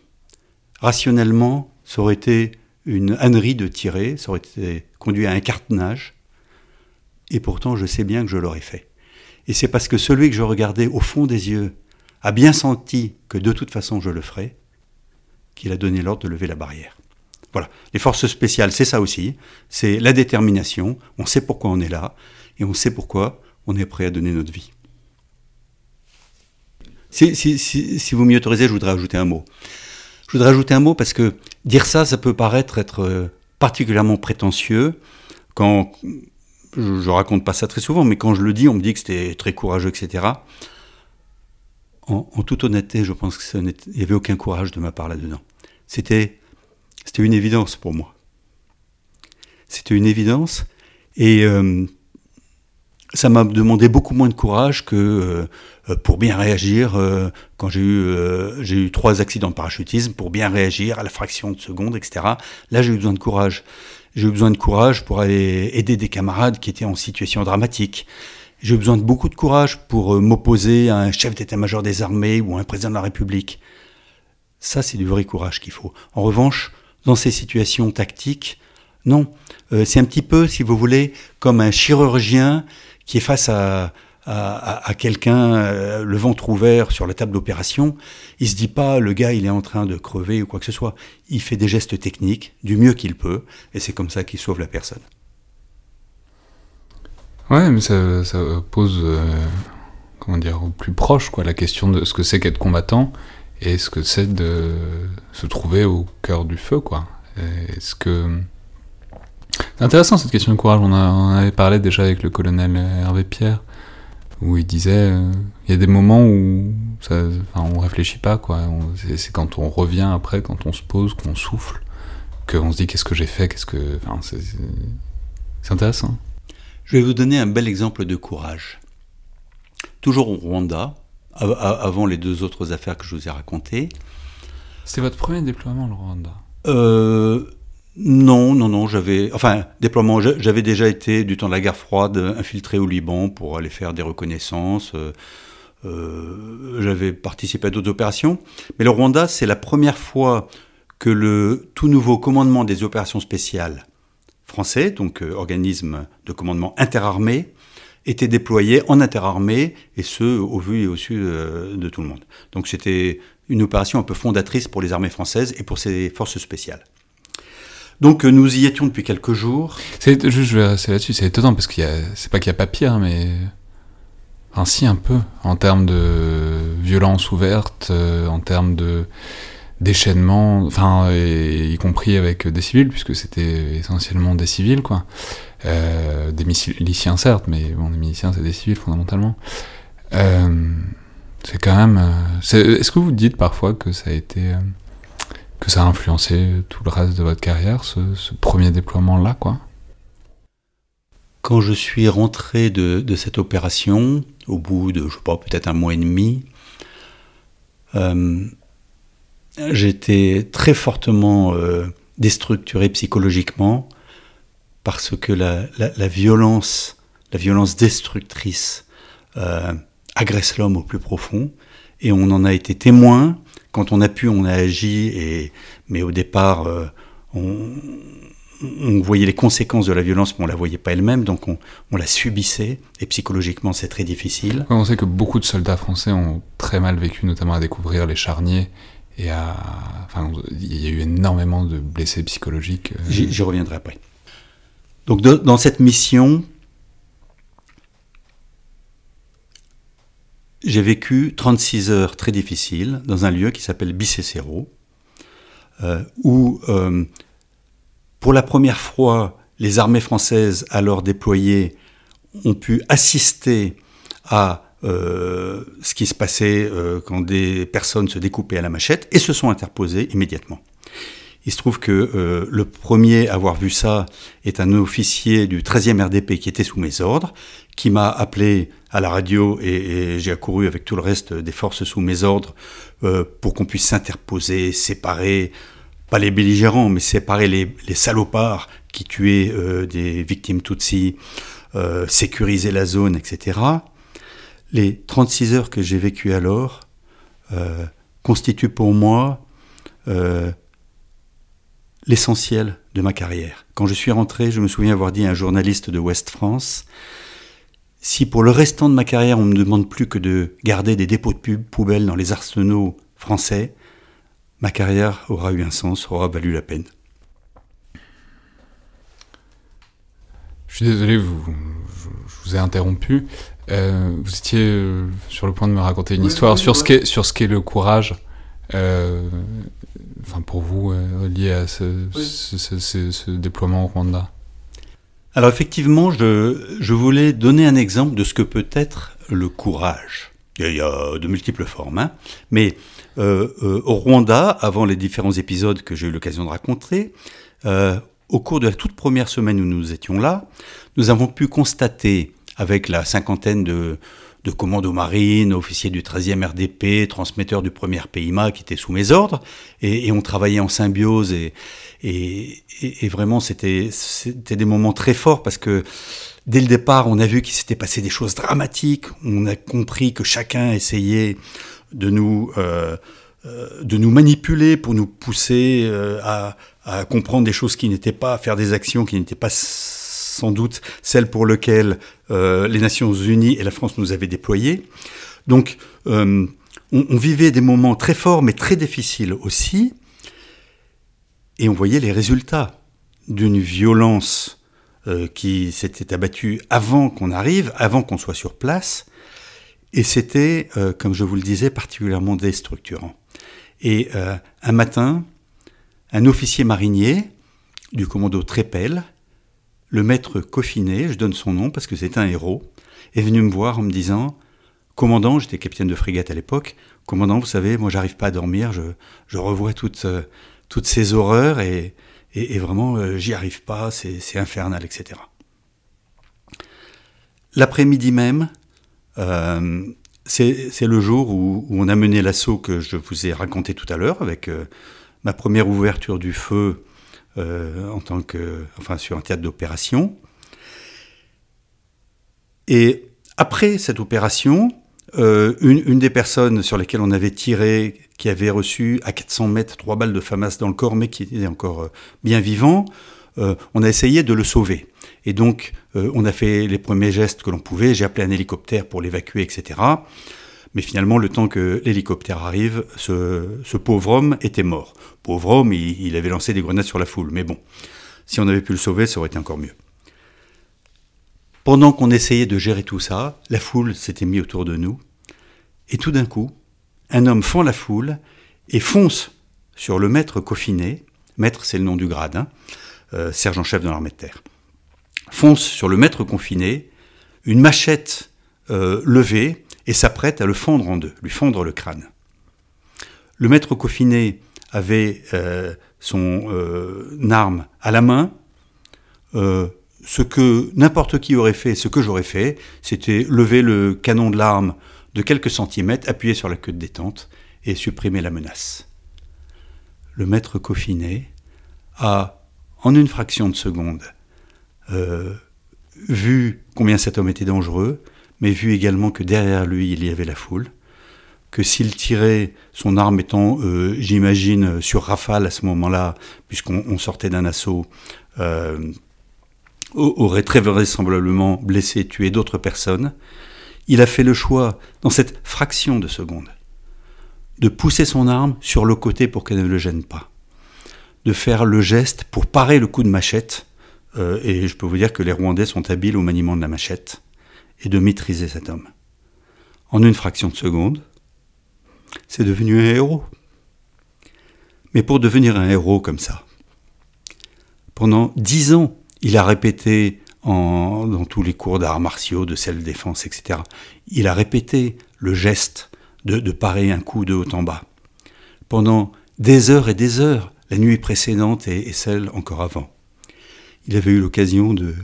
Rationnellement, ça aurait été une ânerie de tirer, ça aurait été conduit à un cartonnage, et pourtant je sais bien que je l'aurais fait. Et c'est parce que celui que je regardais au fond des yeux a bien senti que de toute façon je le ferais, qu'il a donné l'ordre de lever la barrière. Voilà, les forces spéciales, c'est ça aussi, c'est la détermination, on sait pourquoi on est là, et on sait pourquoi on est prêt à donner notre vie. Si, vous m'y autorisez, je voudrais ajouter un mot. Je voudrais ajouter un mot parce que dire ça, ça peut paraître être euh, particulièrement prétentieux. Quand je, ne raconte pas ça très souvent, mais quand je le dis, on me dit que c'était très courageux, etc. En, toute honnêteté, je pense qu'il n'y avait aucun courage de ma part là-dedans. C'était, c'était une évidence pour moi. C'était une évidence. Et euh, ça m'a demandé beaucoup moins de courage que euh, pour bien réagir euh, quand j'ai eu, euh, j'ai eu trois accidents de parachutisme, pour bien réagir à la fraction de seconde, etc. Là, j'ai eu besoin de courage. J'ai eu besoin de courage pour aller aider des camarades qui étaient en situation dramatique. J'ai eu besoin de beaucoup de courage pour m'opposer à un chef d'état-major des armées ou à un président de la République. Ça, c'est du vrai courage qu'il faut. En revanche, dans ces situations tactiques, non. c'est un petit peu, si vous voulez, comme un chirurgien qui est face à, à, quelqu'un, euh, le ventre ouvert sur la table d'opération, il se dit pas le gars il est en train de crever ou quoi que ce soit. Il fait des gestes techniques du mieux qu'il peut et c'est comme ça qu'il sauve la personne. Ouais, mais ça, pose, euh, comment dire, au plus proche, quoi, la question de ce que c'est qu'être combattant et ce que c'est de se trouver au cœur du feu, quoi. Est-ce que c'est intéressant cette question de courage. On, a, on avait parlé déjà avec le colonel Hervé Pierre, où il disait, euh, il y a des moments où ça, enfin, on réfléchit pas, quoi. C'est quand on revient après, quand on se pose, qu'on souffle, qu'on se dit qu'est-ce que j'ai fait, qu'est-ce que, enfin, c'est- intéressant. Je vais vous donner un bel exemple de courage. Toujours au Rwanda, avant les deux autres affaires que je vous ai racontées. C'était votre premier déploiement, le Rwanda? Euh, non, non, non, j'avais, enfin, déploiement, j'a- j'avais déjà été du temps de la guerre froide infiltré au Liban pour aller faire des reconnaissances. euh, euh, j'avais participé à d'autres opérations, mais le Rwanda, c'est la première fois que le tout nouveau commandement des opérations spéciales français, donc euh, organisme de commandement interarmé, était déployé en interarmée, et ce, au vu et au su de tout le monde. Donc c'était une opération un peu fondatrice pour les armées françaises et pour ces forces spéciales. Donc euh, nous y étions depuis quelques jours. C'est je vais rester là-dessus. C'est étonnant parce qu'il y a, c'est pas qu'il y a pas pire, mais ainsi un peu en termes de violence ouverte, euh, en termes de déchaînement, enfin, y compris avec des civils, puisque c'était essentiellement des civils, quoi. Euh, des miliciens certes, mais bon, les miliciens c'est des civils fondamentalement. C'est quand même. c'est- Est-ce que vous dites parfois que ça a été, que ça a influencé tout le reste de votre carrière, ce, premier déploiement là, quoi? Quand je suis rentré de, cette opération, au bout de, je sais pas, peut-être un mois et demi, euh, j'étais très fortement euh, déstructuré psychologiquement parce que la violence, la violence destructrice euh, agresse l'homme au plus profond et on en a été témoin. Quand on a pu, on a agi, et, mais au départ, euh, on, on voyait les conséquences de la violence, mais on la voyait pas elle-même, donc on, on la subissait, et psychologiquement c'est très difficile. On sait que beaucoup de soldats français ont très mal vécu, notamment à découvrir les charniers et à. Enfin, il y a eu énormément de blessés psychologiques. euh, J'y j'y reviendrai après. Donc de- dans cette mission, j'ai vécu 36 heures très difficiles dans un lieu qui s'appelle Bicécero, euh, où euh, pour la première fois, les armées françaises alors déployées ont pu assister à euh, ce qui se passait quand des personnes se découpaient à la machette et se sont interposées immédiatement. Il se trouve que euh, le premier à avoir vu ça est un officier du 13e RDP qui était sous mes ordres, qui m'a appelé à la radio et, j'ai accouru avec tout le reste des forces sous mes ordres euh, pour qu'on puisse s'interposer, séparer, pas les belligérants, mais séparer les, salopards qui tuaient euh, des victimes Tutsis, sécuriser la zone, etc. Les 36 heures que j'ai vécues alors constituent pour moi l'essentiel de ma carrière. Quand je suis rentré, je me souviens avoir dit à un journaliste de Ouest France, si pour le restant de ma carrière on ne me demande plus que de garder des dépôts de pub poubelles dans les arsenaux français, ma carrière aura eu un sens, aura valu la peine. Je suis désolé, vous, je, je vous ai interrompu. Euh, vous étiez euh, sur le point de me raconter une Oui, histoire oui, sur, oui. ce qu'est, sur ce qu'est le courage, euh, enfin pour vous, euh, lié à ce, Oui. ce, ce- ce- ce déploiement au Rwanda. Alors effectivement, je, je voulais donner un exemple de ce que peut être le courage. Il y a, il y a de multiples formes, hein. mais euh, euh, au Rwanda, avant les différents épisodes que j'ai eu l'occasion de raconter, euh, au cours de la toute première semaine où nous étions là, nous avons pu constater, avec la cinquantaine de, de commandos marines, officiers du 13e RDP, transmetteurs du 1er PIMA qui étaient sous mes ordres, et, on travaillait en symbiose et, et, vraiment, c'était des moments très forts parce que dès le départ, on a vu qu'il s'était passé des choses dramatiques. On a compris que chacun essayait de nous euh, euh, de nous manipuler pour nous pousser euh, à, à comprendre des choses qui n'étaient pas, à faire des actions qui n'étaient pas sans doute celles pour lesquelles euh, les Nations Unies et la France nous avaient déployés. Donc, euh, on, vivait des moments très forts, mais très difficiles aussi. Et on voyait les résultats d'une violence euh, qui s'était abattu avant qu'on arrive, avant qu'on soit sur place. Et c'était, comme je vous le disais, particulièrement déstructurant. Et un matin, un officier marinier du commando Trépel, le maître Coffinet, je donne son nom parce que c'est un héros, est venu me voir en me disant Commandant, j'étais capitaine de frégate à l'époque, commandant, vous savez, moi j'arrive pas à dormir, je, revois toutes, toutes ces horreurs et, et, vraiment, euh, j'y arrive pas, c'est infernal, etc. L'après-midi même, euh, c'est le jour où, on a mené l'assaut que je vous ai raconté tout à l'heure, avec euh, ma première ouverture du feu en tant que, enfin, sur un théâtre d'opération. Et après cette opération, une, une, des personnes sur lesquelles on avait tiré qui avait reçu à 400 mètres trois balles de FAMAS dans le corps, mais qui était encore euh, bien vivant, euh, on a essayé de le sauver. Et donc, euh, on a fait les premiers gestes que l'on pouvait. J'ai appelé un hélicoptère pour l'évacuer, etc. Mais finalement, le temps que l'hélicoptère arrive, ce, pauvre homme était mort. Pauvre homme, il, avait lancé des grenades sur la foule. Mais bon, si on avait pu le sauver, ça aurait été encore mieux. Pendant qu'on essayait de gérer tout ça, la foule s'était mise autour de nous. Et tout d'un coup, un homme fend la foule et fonce sur le maître Coffinet, maître c'est le nom du grade, euh, sergent-chef de l'armée de terre, fonce sur le maître confiné, une machette euh, levée et s'apprête à le fendre en deux, lui fendre le crâne. Le maître Coffinet avait euh, son arme à la main. ce que n'importe qui aurait fait, ce que j'aurais fait, c'était lever le canon de l'arme de quelques centimètres, appuyer sur la queue de détente et supprimer la menace. Le maître Coffinet a, en une fraction de seconde, euh, vu combien cet homme était dangereux, mais vu également que derrière lui il y avait la foule, que s'il tirait son arme étant, euh, j'imagine, sur rafale à ce moment-là, puisqu'on sortait d'un assaut, euh, aurait très vraisemblablement blessé, tué d'autres personnes, il a fait le choix, dans cette fraction de seconde, de pousser son arme sur le côté pour qu'elle ne le gêne pas, de faire le geste pour parer le coup de machette, euh, et je peux vous dire que les Rwandais sont habiles au maniement de la machette, et de maîtriser cet homme. En une fraction de seconde, c'est devenu un héros. Mais pour devenir un héros comme ça, pendant dix ans, il a répété dans tous les cours d'arts martiaux, de self-défense, etc. Il a répété le geste de, parer un coup de haut en bas. Pendant des heures et des heures, la nuit précédente et, celle encore avant. Il avait eu l'occasion de,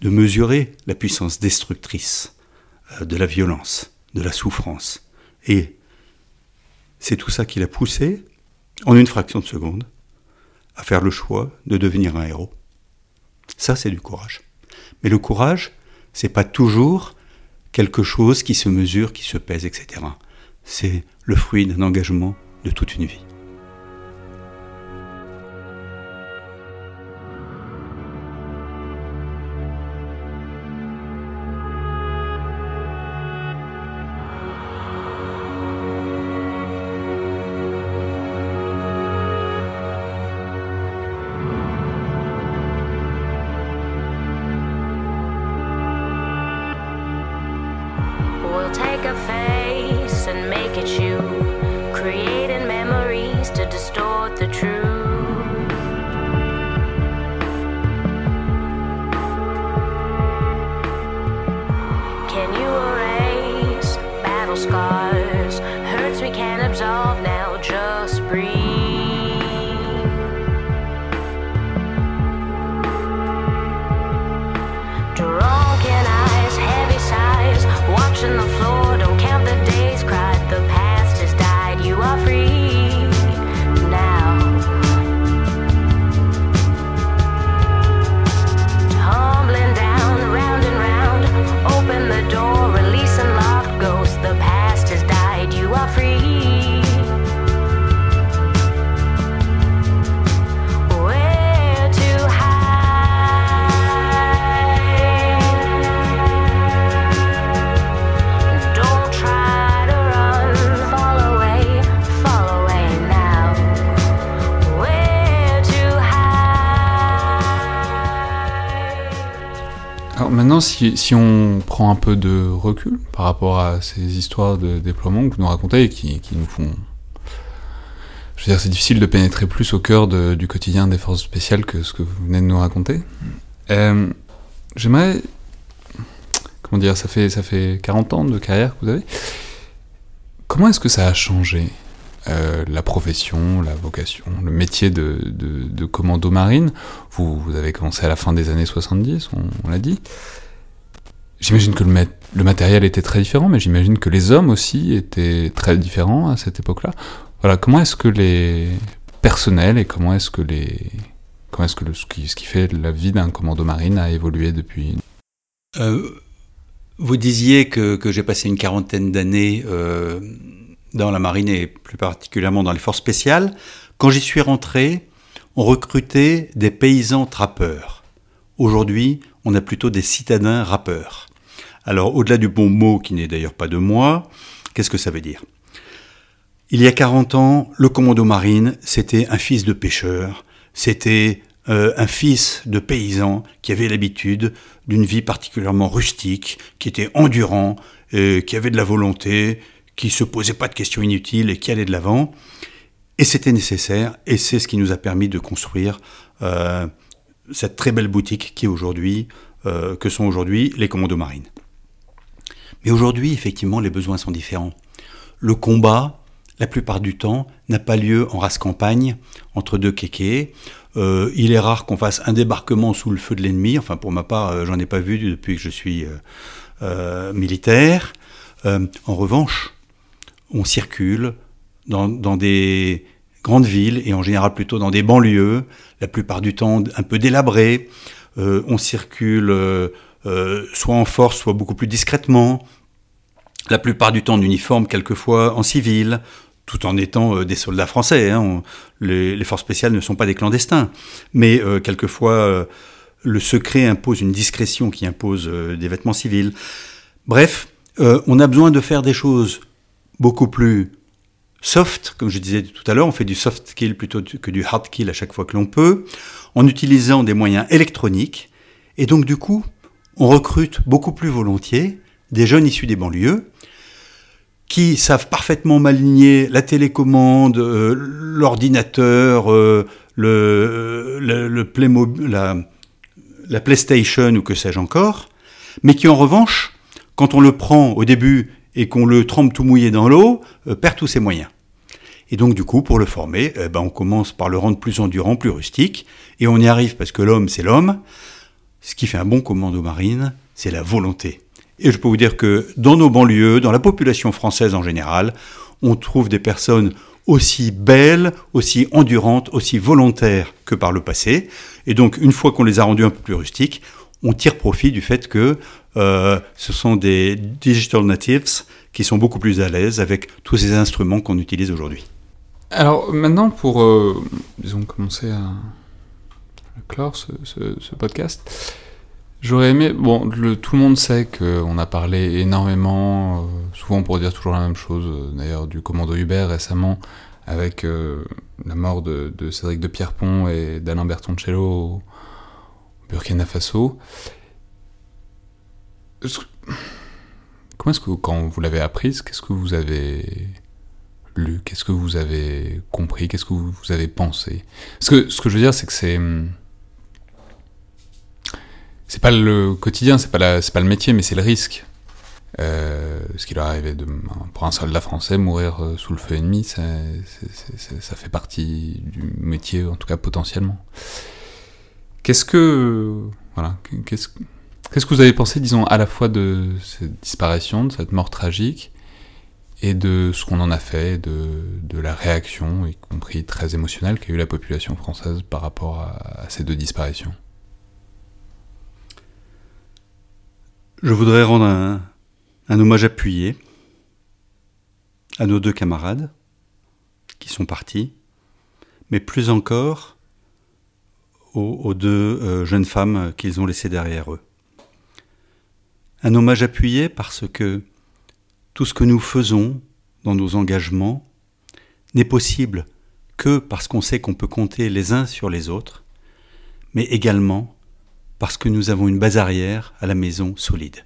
de mesurer la puissance destructrice euh, de la violence, de la souffrance. Et c'est tout ça qui l'a poussé, en une fraction de seconde, à faire le choix de devenir un héros. Ça, c'est du courage. Mais le courage, c'est pas toujours quelque chose qui se mesure, qui se pèse, etc. C'est le fruit d'un engagement de toute une vie. Si, on prend un peu de recul par rapport à ces histoires de déploiement que vous nous racontez et qui, nous font... Je veux dire, c'est difficile de pénétrer plus au cœur du quotidien des forces spéciales que ce que vous venez de nous raconter. Euh, J'aimerais... Comment dire, ça fait, ça fait 40 ans de carrière que vous avez. Comment est-ce que ça a changé euh, la profession, la vocation, le métier de, commando marine? Vous, avez commencé à la fin des années 70, on, on l'a dit. J'imagine que le, mat le, matériel était très différent, mais j'imagine que les hommes aussi étaient très différents à cette époque-là. Voilà, comment est-ce que les personnels et comment est-ce que les comment est-ce que ce, qui, fait la vie d'un commando marine a évolué depuis euh, Vous disiez que, que j'ai passé une quarantaine d'années euh, dans la marine et plus particulièrement dans les forces spéciales. Quand j'y suis rentré, on recrutait des paysans trappeurs. Aujourd'hui, on a plutôt des citadins rappeurs. Alors, au-delà du bon mot qui n'est d'ailleurs pas de moi, qu'est-ce que ça veut dire? Il y a 40 ans, le commando marine, c'était un fils de pêcheur, c'était euh, un fils de paysan qui avait l'habitude d'une vie particulièrement rustique, qui était endurant, euh, qui avait de la volonté, qui se posait pas de questions inutiles et qui allait de l'avant. Et c'était nécessaire, et c'est ce qui nous a permis de construire euh, cette très belle boutique que sont aujourd'hui les commandos marines. Mais aujourd'hui, effectivement, les besoins sont différents. Le combat, la plupart du temps, n'a pas lieu en race campagne entre deux kékés. Euh, il est rare qu'on fasse un débarquement sous le feu de l'ennemi. Enfin, pour ma part, euh, j'en ai pas vu depuis que je suis euh, militaire. en revanche, on circule dans, des grandes villes et en général plutôt dans des banlieues, la plupart du temps un peu délabrées. Euh, on circule euh, soit en force, soit beaucoup plus discrètement. La plupart du temps en uniforme, quelquefois en civil, tout en étant euh, des soldats français. Hein. Les, forces spéciales ne sont pas des clandestins. Mais euh, quelquefois, euh, le secret impose une discrétion qui impose des vêtements civils. Bref, on a besoin de faire des choses beaucoup plus soft, comme je disais tout à l'heure, on fait du soft kill plutôt que du hard kill à chaque fois que l'on peut, en utilisant des moyens électroniques, et donc du coup, on recrute beaucoup plus volontiers des jeunes issus des banlieues, qui savent parfaitement m'aligner la télécommande, euh, l'ordinateur, euh, le, le, la PlayStation ou que sais-je encore, mais qui en revanche, quand on le prend au début et qu'on le trempe tout mouillé dans l'eau, euh, perd tous ses moyens. Et donc du coup, pour le former, eh ben, on commence par le rendre plus endurant, plus rustique, et on y arrive parce que l'homme, c'est l'homme. Ce qui fait un bon commando marine, c'est la volonté. Et je peux vous dire que dans nos banlieues, dans la population française en général, on trouve des personnes aussi belles, aussi endurantes, aussi volontaires que par le passé. Et donc, une fois qu'on les a rendus un peu plus rustiques, on tire profit du fait que euh, ce sont des digital natives qui sont beaucoup plus à l'aise avec tous ces instruments qu'on utilise aujourd'hui. Alors maintenant, pour, euh, disons, commencer à clore ce, podcast, j'aurais aimé... Bon, tout le monde sait qu'on a parlé énormément, euh, souvent pour dire toujours la même chose, euh, d'ailleurs du commando Hubert récemment, avec euh, la mort de, Cédric de Pierrepont et d'Alain Bertoncello au Burkina Faso. Comment est-ce que, quand vous l'avez apprise, qu'est-ce que vous avez lu Qu'est-ce que vous avez compris Qu'est-ce que vous, vous avez pensé? Parce que ce que je veux dire, c'est que c'est. C'est pas le quotidien, c'est pas, pas le métier, mais c'est le risque. Euh, ce qui leur arrivait pour un soldat français, mourir euh, sous le feu ennemi, ça, fait partie du métier, en tout cas potentiellement. Qu'est-ce que. Voilà. Qu'est-ce Qu'est-ce que vous avez pensé, disons, à la fois de cette disparition, de cette mort tragique, et de ce qu'on en a fait, de, de, la réaction, y compris très émotionnelle, qu'a eu la population française par rapport à, ces deux disparitions? Je voudrais rendre un, hommage appuyé à nos deux camarades qui sont partis, mais plus encore aux, aux deux euh, jeunes femmes qu'ils ont laissées derrière eux. Un hommage appuyé parce que tout ce que nous faisons dans nos engagements n'est possible que parce qu'on sait qu'on peut compter les uns sur les autres, mais également parce que nous avons une base arrière à la maison solide.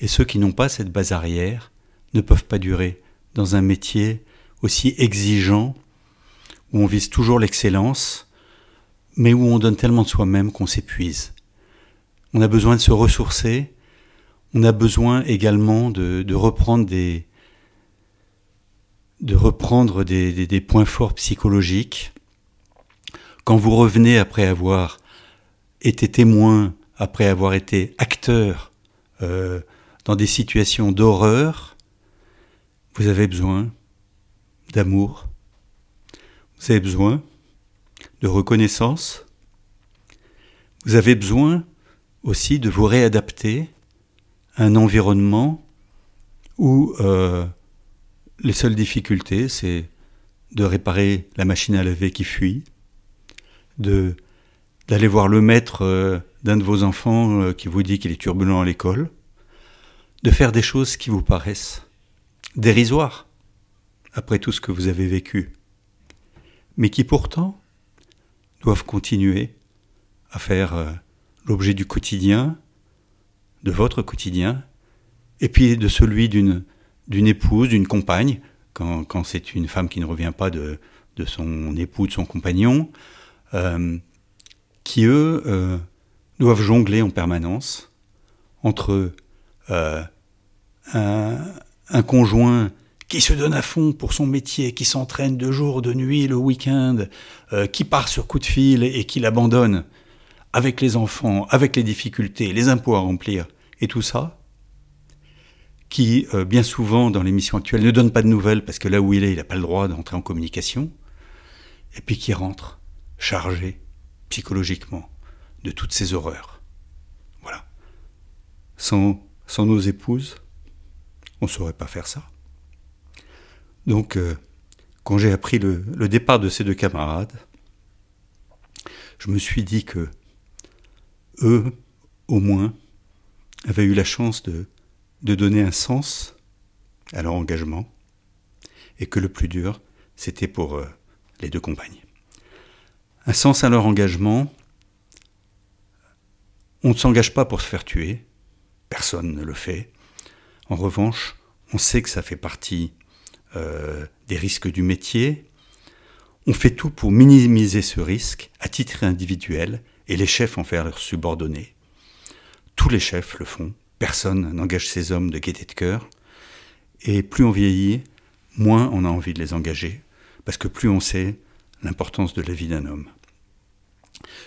Et ceux qui n'ont pas cette base arrière ne peuvent pas durer dans un métier aussi exigeant, où on vise toujours l'excellence, mais où on donne tellement de soi-même qu'on s'épuise. On a besoin de se ressourcer, on a besoin également de, reprendre des, points forts psychologiques. Quand vous revenez après avoir été témoin, après avoir été acteur euh, dans des situations d'horreur, vous avez besoin d'amour, vous avez besoin de reconnaissance, vous avez besoin aussi de vous réadapter à un environnement où euh, les seules difficultés, c'est de réparer la machine à laver qui fuit, de d'aller voir le maître euh, d'un de vos enfants euh, qui vous dit qu'il est turbulent à l'école, de faire des choses qui vous paraissent dérisoires après tout ce que vous avez vécu, mais qui pourtant doivent continuer à faire euh, l'objet du quotidien, de votre quotidien, et puis de celui d'une épouse, d'une compagne, quand, c'est une femme qui ne revient pas de son époux, de son compagnon, qui, eux, euh, doivent jongler en permanence entre euh, un, conjoint qui se donne à fond pour son métier, qui s'entraîne de jour, de nuit, le week-end, euh, qui part sur coup de fil et qui l'abandonne, avec les enfants, avec les difficultés, les impôts à remplir, et tout ça, qui, bien souvent, dans l'émission actuelle, ne donne pas de nouvelles parce que là où il est, il n'a pas le droit d'entrer en communication, et puis qui rentre chargé, psychologiquement de toutes ces horreurs. Voilà. Sans, sans nos épouses, on ne saurait pas faire ça. Donc, euh, quand j'ai appris le, départ de ces deux camarades, je me suis dit que eux, au moins, avaient eu la chance de, de donner un sens à leur engagement, et que le plus dur, c'était pour euh, les deux compagnes un sens à leur engagement. On ne s'engage pas pour se faire tuer, personne ne le fait. En revanche, on sait que ça fait partie euh, des risques du métier. On fait tout pour minimiser ce risque à titre individuel et les chefs en faire leurs subordonnés. Tous les chefs le font, personne n'engage ses hommes de gaieté de cœur. Et plus on vieillit, moins on a envie de les engager, parce que plus on sait l'importance de la vie d'un homme.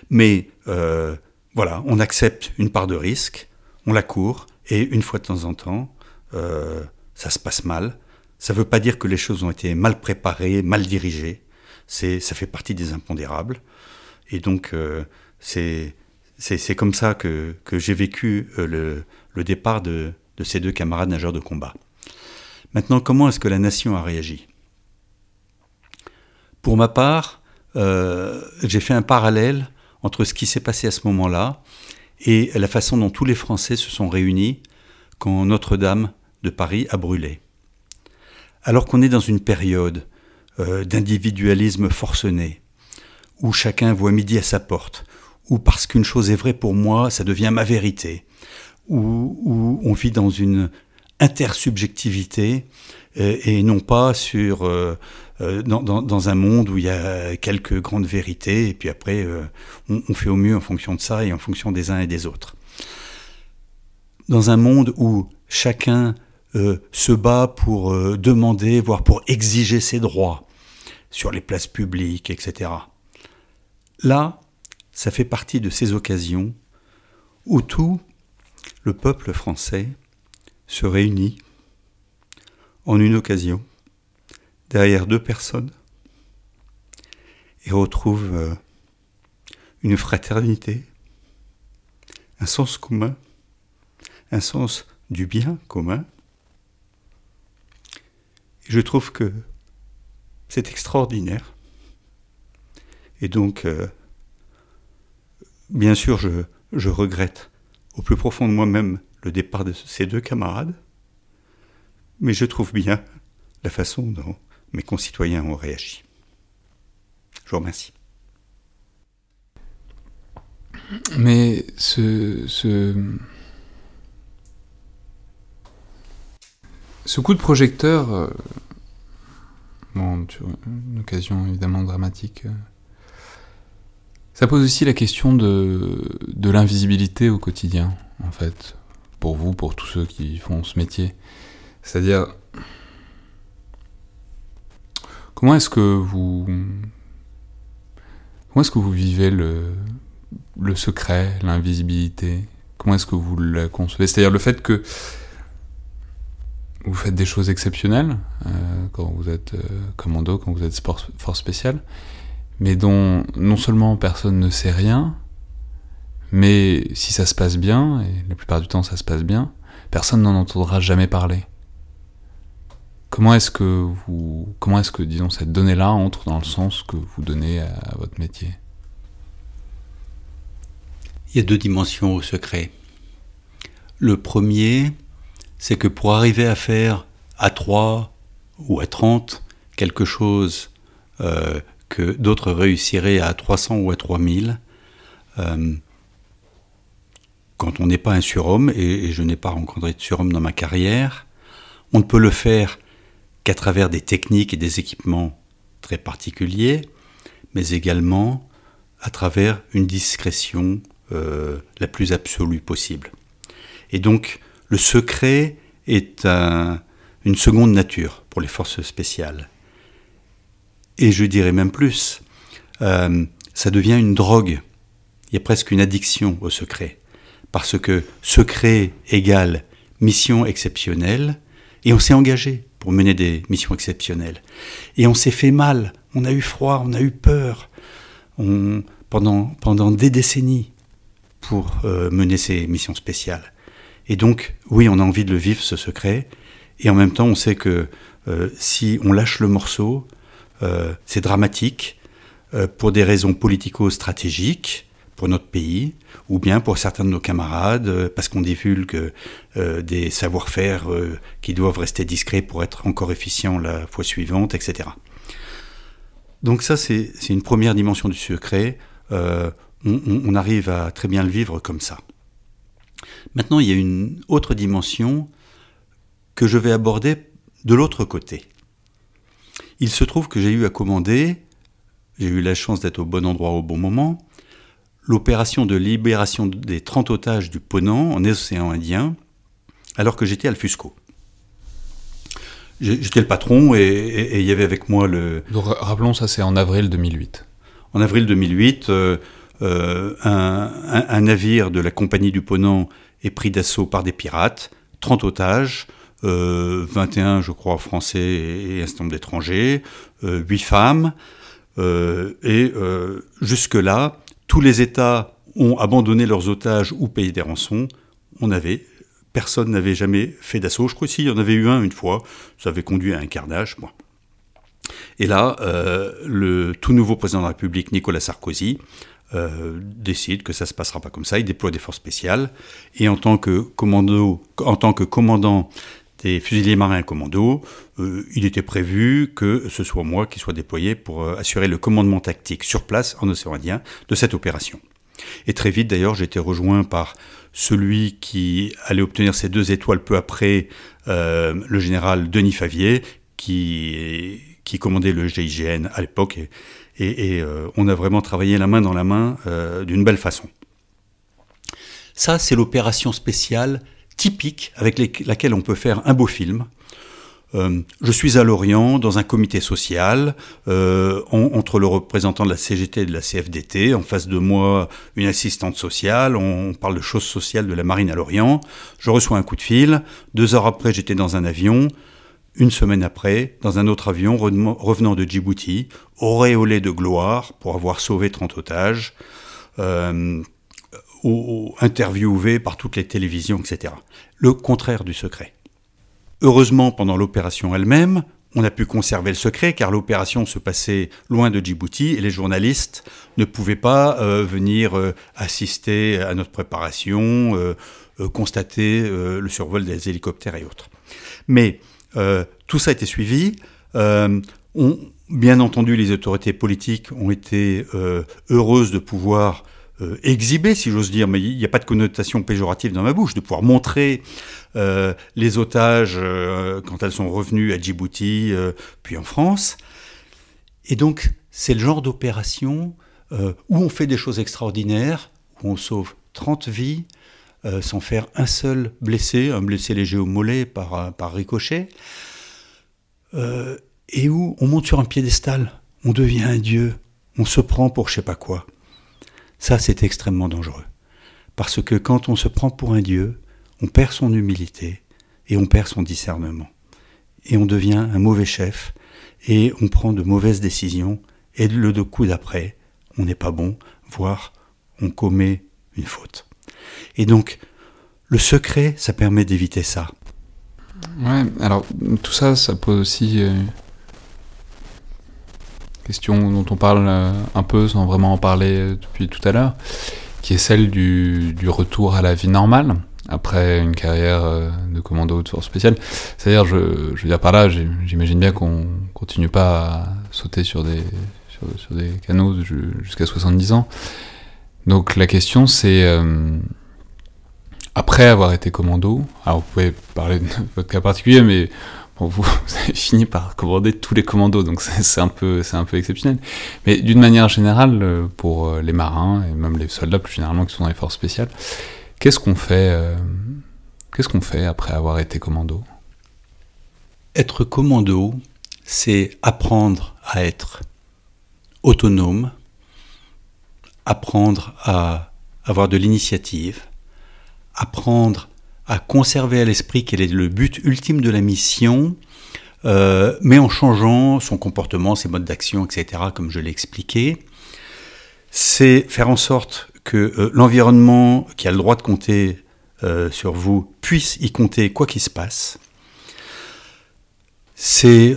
Mais euh, voilà, on accepte une part de risque, on la court, et une fois de temps en temps, euh, ça se passe mal. Ça ne veut pas dire que les choses ont été mal préparées, mal dirigées. C'est, ça fait partie des impondérables. Et donc, euh, c'est, c'est, comme ça que, que j'ai vécu le, le, départ de, de ces deux camarades nageurs de combat. Maintenant, comment est-ce que la nation a réagi? Pour ma part, j'ai fait un parallèle entre ce qui s'est passé à ce moment-là et la façon dont tous les Français se sont réunis quand Notre-Dame de Paris a brûlé. Alors qu'on est dans une période euh, d'individualisme forcené, où chacun voit midi à sa porte, où parce qu'une chose est vraie pour moi, ça devient ma vérité, où, on vit dans une intersubjectivité euh, et non pas sur euh, euh, dans, un monde où il y a quelques grandes vérités, et puis après, euh, on, fait au mieux en fonction de ça et en fonction des uns et des autres. Dans un monde où chacun euh, se bat pour demander, voire pour exiger ses droits sur les places publiques, etc. Là, ça fait partie de ces occasions où tout le peuple français se réunit en une occasion derrière deux personnes et retrouve euh, une fraternité, un sens commun, un sens du bien commun. Je trouve que c'est extraordinaire. Et donc, euh, bien sûr, je, je regrette au plus profond de moi-même le départ de ces deux camarades, mais je trouve bien la façon dont mes concitoyens ont réagi. Je vous remercie. Mais ce, ce, coup de projecteur, euh, bon, une occasion évidemment dramatique, euh, ça pose aussi la question de, de l'invisibilité au quotidien, en fait, pour vous, pour tous ceux qui font ce métier. C'est-à-dire, comment est-ce que vous comment est-ce que vous vivez le, le secret, l'invisibilité? Comment est-ce que vous la concevez? C'est-à-dire le fait que vous faites des choses exceptionnelles euh, quand vous êtes euh, commando, quand vous êtes force spéciale, mais dont non seulement personne ne sait rien, mais si ça se passe bien, et la plupart du temps ça se passe bien, personne n'en entendra jamais parler. Comment est-ce que vous, comment est-ce que, disons, cette donnée-là entre dans le sens que vous donnez à votre métier? Il y a deux dimensions au secret. Le premier, c'est que pour arriver à faire à 3 ou à 30 quelque chose euh, que d'autres réussiraient à 300 ou à 3000, euh, quand on n'est pas un surhomme, et, et je n'ai pas rencontré de surhomme dans ma carrière, on ne peut le faire qu'à travers des techniques et des équipements très particuliers, mais également à travers une discrétion euh, la plus absolue possible. Et donc, le secret est un, une seconde nature pour les forces spéciales. Et je dirais même plus, euh, ça devient une drogue. Il y a presque une addiction au secret. Parce que secret égale mission exceptionnelle, et on s'est engagé pour mener des missions exceptionnelles. Et on s'est fait mal, on a eu froid, on a eu peur, on, pendant, pendant des décennies pour euh, mener ces missions spéciales. Et donc, oui, on a envie de le vivre, ce secret, et en même temps, on sait que euh, si on lâche le morceau, euh, c'est dramatique pour des raisons politico-stratégiques, pour notre pays, ou bien pour certains de nos camarades, parce qu'on divulgue des savoir-faire qui doivent rester discrets pour être encore efficients la fois suivante, etc. Donc ça, c'est une première dimension du secret. on, on, arrive à très bien le vivre comme ça. Maintenant, il y a une autre dimension que je vais aborder de l'autre côté. Il se trouve que j'ai eu à commander, j'ai eu la chance d'être au bon endroit au bon moment, l'opération de libération des 30 otages du Ponant en océan Indien, alors que j'étais à Fusco. J'étais le patron et, il y avait avec moi le... Donc, rappelons, ça c'est en avril 2008. En avril 2008, euh, euh, un, navire de la compagnie du Ponant est pris d'assaut par des pirates, 30 otages, 21 euh, je crois français et un certain nombre d'étrangers, 8 femmes, et jusque-là, tous les États ont abandonné leurs otages ou payé des rançons. On avait personne n'avait jamais fait d'assaut. Je crois qu'il y en avait eu un une fois. Ça avait conduit à un carnage. Et là, euh, le tout nouveau président de la République, Nicolas Sarkozy, euh, décide que ça ne se passera pas comme ça. Il déploie des forces spéciales. Et en tant que, commando, en tant que commandant des fusiliers marins commando, euh, il était prévu que ce soit moi qui soit déployé pour assurer le commandement tactique sur place en océan Indien de cette opération. Et très vite d'ailleurs, j'ai été rejoint par celui qui allait obtenir ses deux étoiles peu après, euh, le général Denis Favier, qui, commandait le GIGN à l'époque. Et, euh, on a vraiment travaillé la main dans la main euh, d'une belle façon. Ça, c'est l'opération spéciale typique avec laquelle on peut faire un beau film. Euh, je suis à Lorient dans un comité social euh, entre le représentant de la CGT et de la CFDT. En face de moi, une assistante sociale. On parle de choses sociales de la marine à Lorient. Je reçois un coup de fil. Deux heures après, j'étais dans un avion. Une semaine après, dans un autre avion revenant de Djibouti, auréolé de gloire pour avoir sauvé 30 otages, euh, interviewé par toutes les télévisions, etc. Le contraire du secret. Heureusement, pendant l'opération elle-même, on a pu conserver le secret car l'opération se passait loin de Djibouti et les journalistes ne pouvaient pas euh, venir euh, assister à notre préparation, euh, constater le survol des hélicoptères et autres. Mais tout ça a été suivi. Bien entendu, les autorités politiques ont été heureuses de pouvoir euh, exhiber, si j'ose dire, mais il n'y a pas de connotation péjorative dans ma bouche, de pouvoir montrer euh, les otages euh, quand elles sont revenues à Djibouti, puis en France. Et donc, c'est le genre d'opération où on fait des choses extraordinaires, où on sauve 30 vies, sans faire un seul blessé, un blessé léger au mollet par, par ricochet, et où on monte sur un piédestal, on devient un dieu, on se prend pour je sais pas quoi. Ça, c'est extrêmement dangereux. Parce que quand on se prend pour un Dieu, on perd son humilité et on perd son discernement. Et on devient un mauvais chef et on prend de mauvaises décisions et le coup d'après, on n'est pas bon, voire on commet une faute. Et donc, le secret, ça permet d'éviter ça. Ouais, alors tout ça, ça pose aussi euh, question dont on parle euh, un peu sans vraiment en parler euh, depuis tout à l'heure, qui est celle du, retour à la vie normale après une carrière euh, de commando de force spéciale. C'est-à-dire, je, veux dire par là, j'imagine bien qu'on continue pas à sauter sur des, sur, des canaux jusqu'à 70 ans. Donc la question c'est, après avoir été commando, alors vous pouvez parler de votre cas particulier, mais vous, avez fini par commander tous les commandos, donc c'est un peu, c'est un peu exceptionnel. Mais d'une manière générale, euh, pour euh, les marins et même les soldats plus généralement qui sont dans les forces spéciales, qu'est-ce qu'on fait, euh, qu'est-ce qu'on fait après avoir été commando? Être commando, c'est apprendre à être autonome, apprendre à avoir de l'initiative, apprendre à conserver à l'esprit quel est le but ultime de la mission, euh, mais en changeant son comportement, ses modes d'action, etc., comme je l'ai expliqué. C'est faire en sorte que euh, l'environnement qui a le droit de compter euh, sur vous puisse y compter quoi qu'il se passe. C'est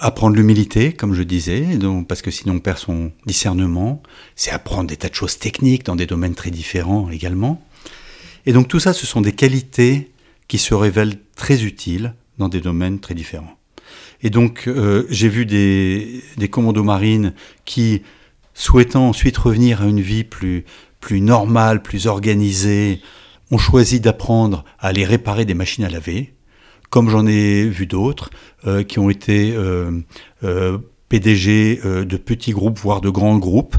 apprendre l'humilité, comme je disais, parce que sinon on perd son discernement. C'est apprendre des tas de choses techniques dans des domaines très différents également. Et donc tout ça, ce sont des qualités qui se révèlent très utiles dans des domaines très différents. Et donc euh, j'ai vu des, commandos marines qui, souhaitant ensuite revenir à une vie plus, plus normale, plus organisée, ont choisi d'apprendre à aller réparer des machines à laver, comme j'en ai vu d'autres euh, qui ont été euh, PDG de petits groupes, voire de grands groupes,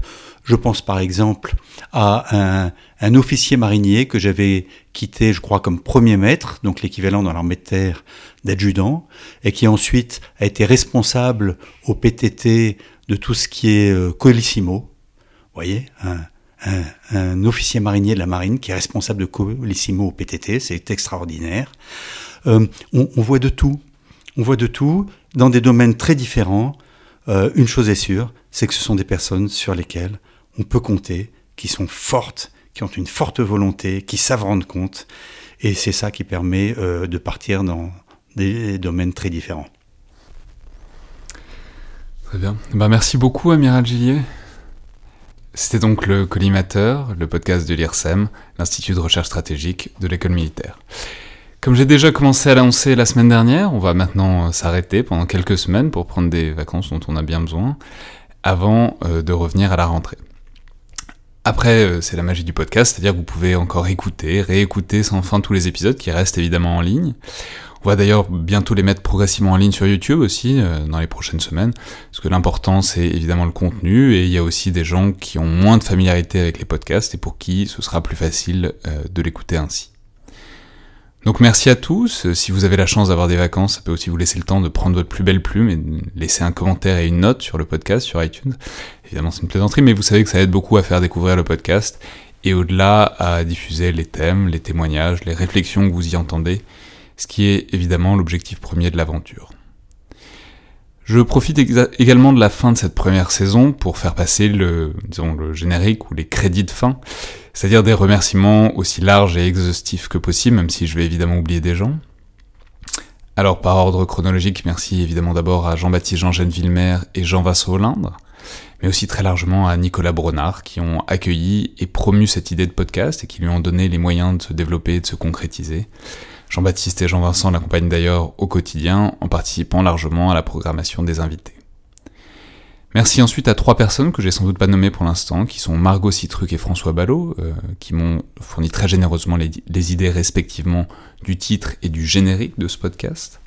je pense par exemple à un, officier marinier que j'avais quitté, je crois, comme premier maître, donc l'équivalent dans l'armée de terre d'adjudant, et qui ensuite a été responsable au PTT de tout ce qui est euh, colissimo. Vous voyez, un, officier marinier de la marine qui est responsable de colissimo au PTT, c'est extraordinaire. Euh, on, voit de tout. On voit de tout dans des domaines très différents. Euh, une chose est sûre, c'est que ce sont des personnes sur lesquelles on peut compter, qui sont fortes, qui ont une forte volonté, qui savent rendre compte. Et c'est ça qui permet euh, de partir dans des domaines très différents. Très bien. Bah, merci beaucoup, Amiral Gillier. C'était donc le Collimateur, le podcast de l'IRSEM, l'Institut de recherche stratégique de l'école militaire. Comme j'ai déjà commencé à l'annoncer la semaine dernière, on va maintenant euh, s'arrêter pendant quelques semaines pour prendre des vacances dont on a bien besoin, avant euh, de revenir à la rentrée. Après, euh, c'est la magie du podcast, c'est-à-dire que vous pouvez encore écouter, réécouter sans fin tous les épisodes qui restent évidemment en ligne. On va d'ailleurs bientôt les mettre progressivement en ligne sur YouTube aussi euh, dans les prochaines semaines, parce que l'important c'est évidemment le contenu et il y a aussi des gens qui ont moins de familiarité avec les podcasts et pour qui ce sera plus facile euh, de l'écouter ainsi. Donc merci à tous. Si vous avez la chance d'avoir des vacances, ça peut aussi vous laisser le temps de prendre votre plus belle plume et de laisser un commentaire et une note sur le podcast sur iTunes. Évidemment, c'est une plaisanterie, mais vous savez que ça aide beaucoup à faire découvrir le podcast et au-delà à diffuser les thèmes, les témoignages, les réflexions que vous y entendez, ce qui est évidemment l'objectif premier de l'aventure. Je profite également de la fin de cette première saison pour faire passer le, disons, le générique ou les crédits de fin, c'est-à-dire des remerciements aussi larges et exhaustifs que possible, même si je vais évidemment oublier des gens. Alors par ordre chronologique, merci évidemment d'abord à Jean-Baptiste Jean-Gène Villemer et Jean Vassot Olindre, mais aussi très largement à Nicolas Bronard qui ont accueilli et promu cette idée de podcast et qui lui ont donné les moyens de se développer et de se concrétiser. Jean-Baptiste et Jean-Vincent l'accompagnent d'ailleurs au quotidien en participant largement à la programmation des invités. Merci ensuite à trois personnes que j'ai sans doute pas nommées pour l'instant, qui sont Margot Citruc et François Ballot, euh, qui m'ont fourni très généreusement les, idées respectivement du titre et du générique de ce podcast,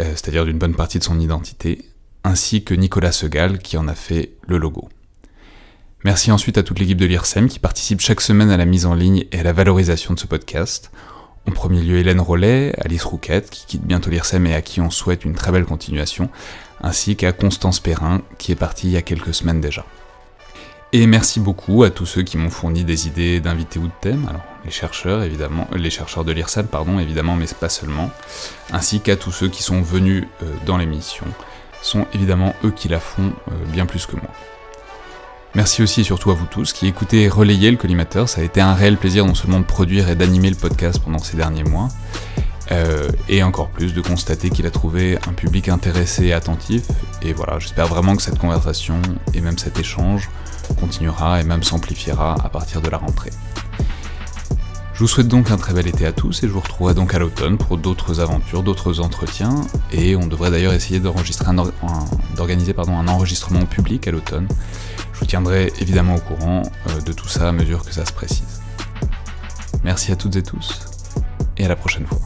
euh, c'est-à-dire d'une bonne partie de son identité, ainsi que Nicolas Segal qui en a fait le logo. Merci ensuite à toute l'équipe de l'IRSEM qui participe chaque semaine à la mise en ligne et à la valorisation de ce podcast. En premier lieu, Hélène Rollet, Alice Rouquette, qui quitte bientôt l'IRSEM et à qui on souhaite une très belle continuation, ainsi qu'à Constance Perrin, qui est partie il y a quelques semaines déjà. Et merci beaucoup à tous ceux qui m'ont fourni des idées d'invités ou de thèmes, alors les chercheurs évidemment, les chercheurs de l'IRSEM pardon évidemment, mais pas seulement, ainsi qu'à tous ceux qui sont venus euh, dans l'émission, sont évidemment eux qui la font euh, bien plus que moi. Merci aussi et surtout à vous tous qui écoutez et relayez le collimateur, ça a été un réel plaisir non seulement de produire et d'animer le podcast pendant ces derniers mois, euh, et encore plus de constater qu'il a trouvé un public intéressé et attentif. Et voilà, j'espère vraiment que cette conversation et même cet échange continuera et même s'amplifiera à partir de la rentrée. Je vous souhaite donc un très bel été à tous et je vous retrouverai donc à l'automne pour d'autres aventures, d'autres entretiens et on devrait d'ailleurs essayer un, d'organiser pardon, un enregistrement public à l'automne. Je vous tiendrai évidemment au courant euh, de tout ça à mesure que ça se précise. Merci à toutes et tous et à la prochaine fois.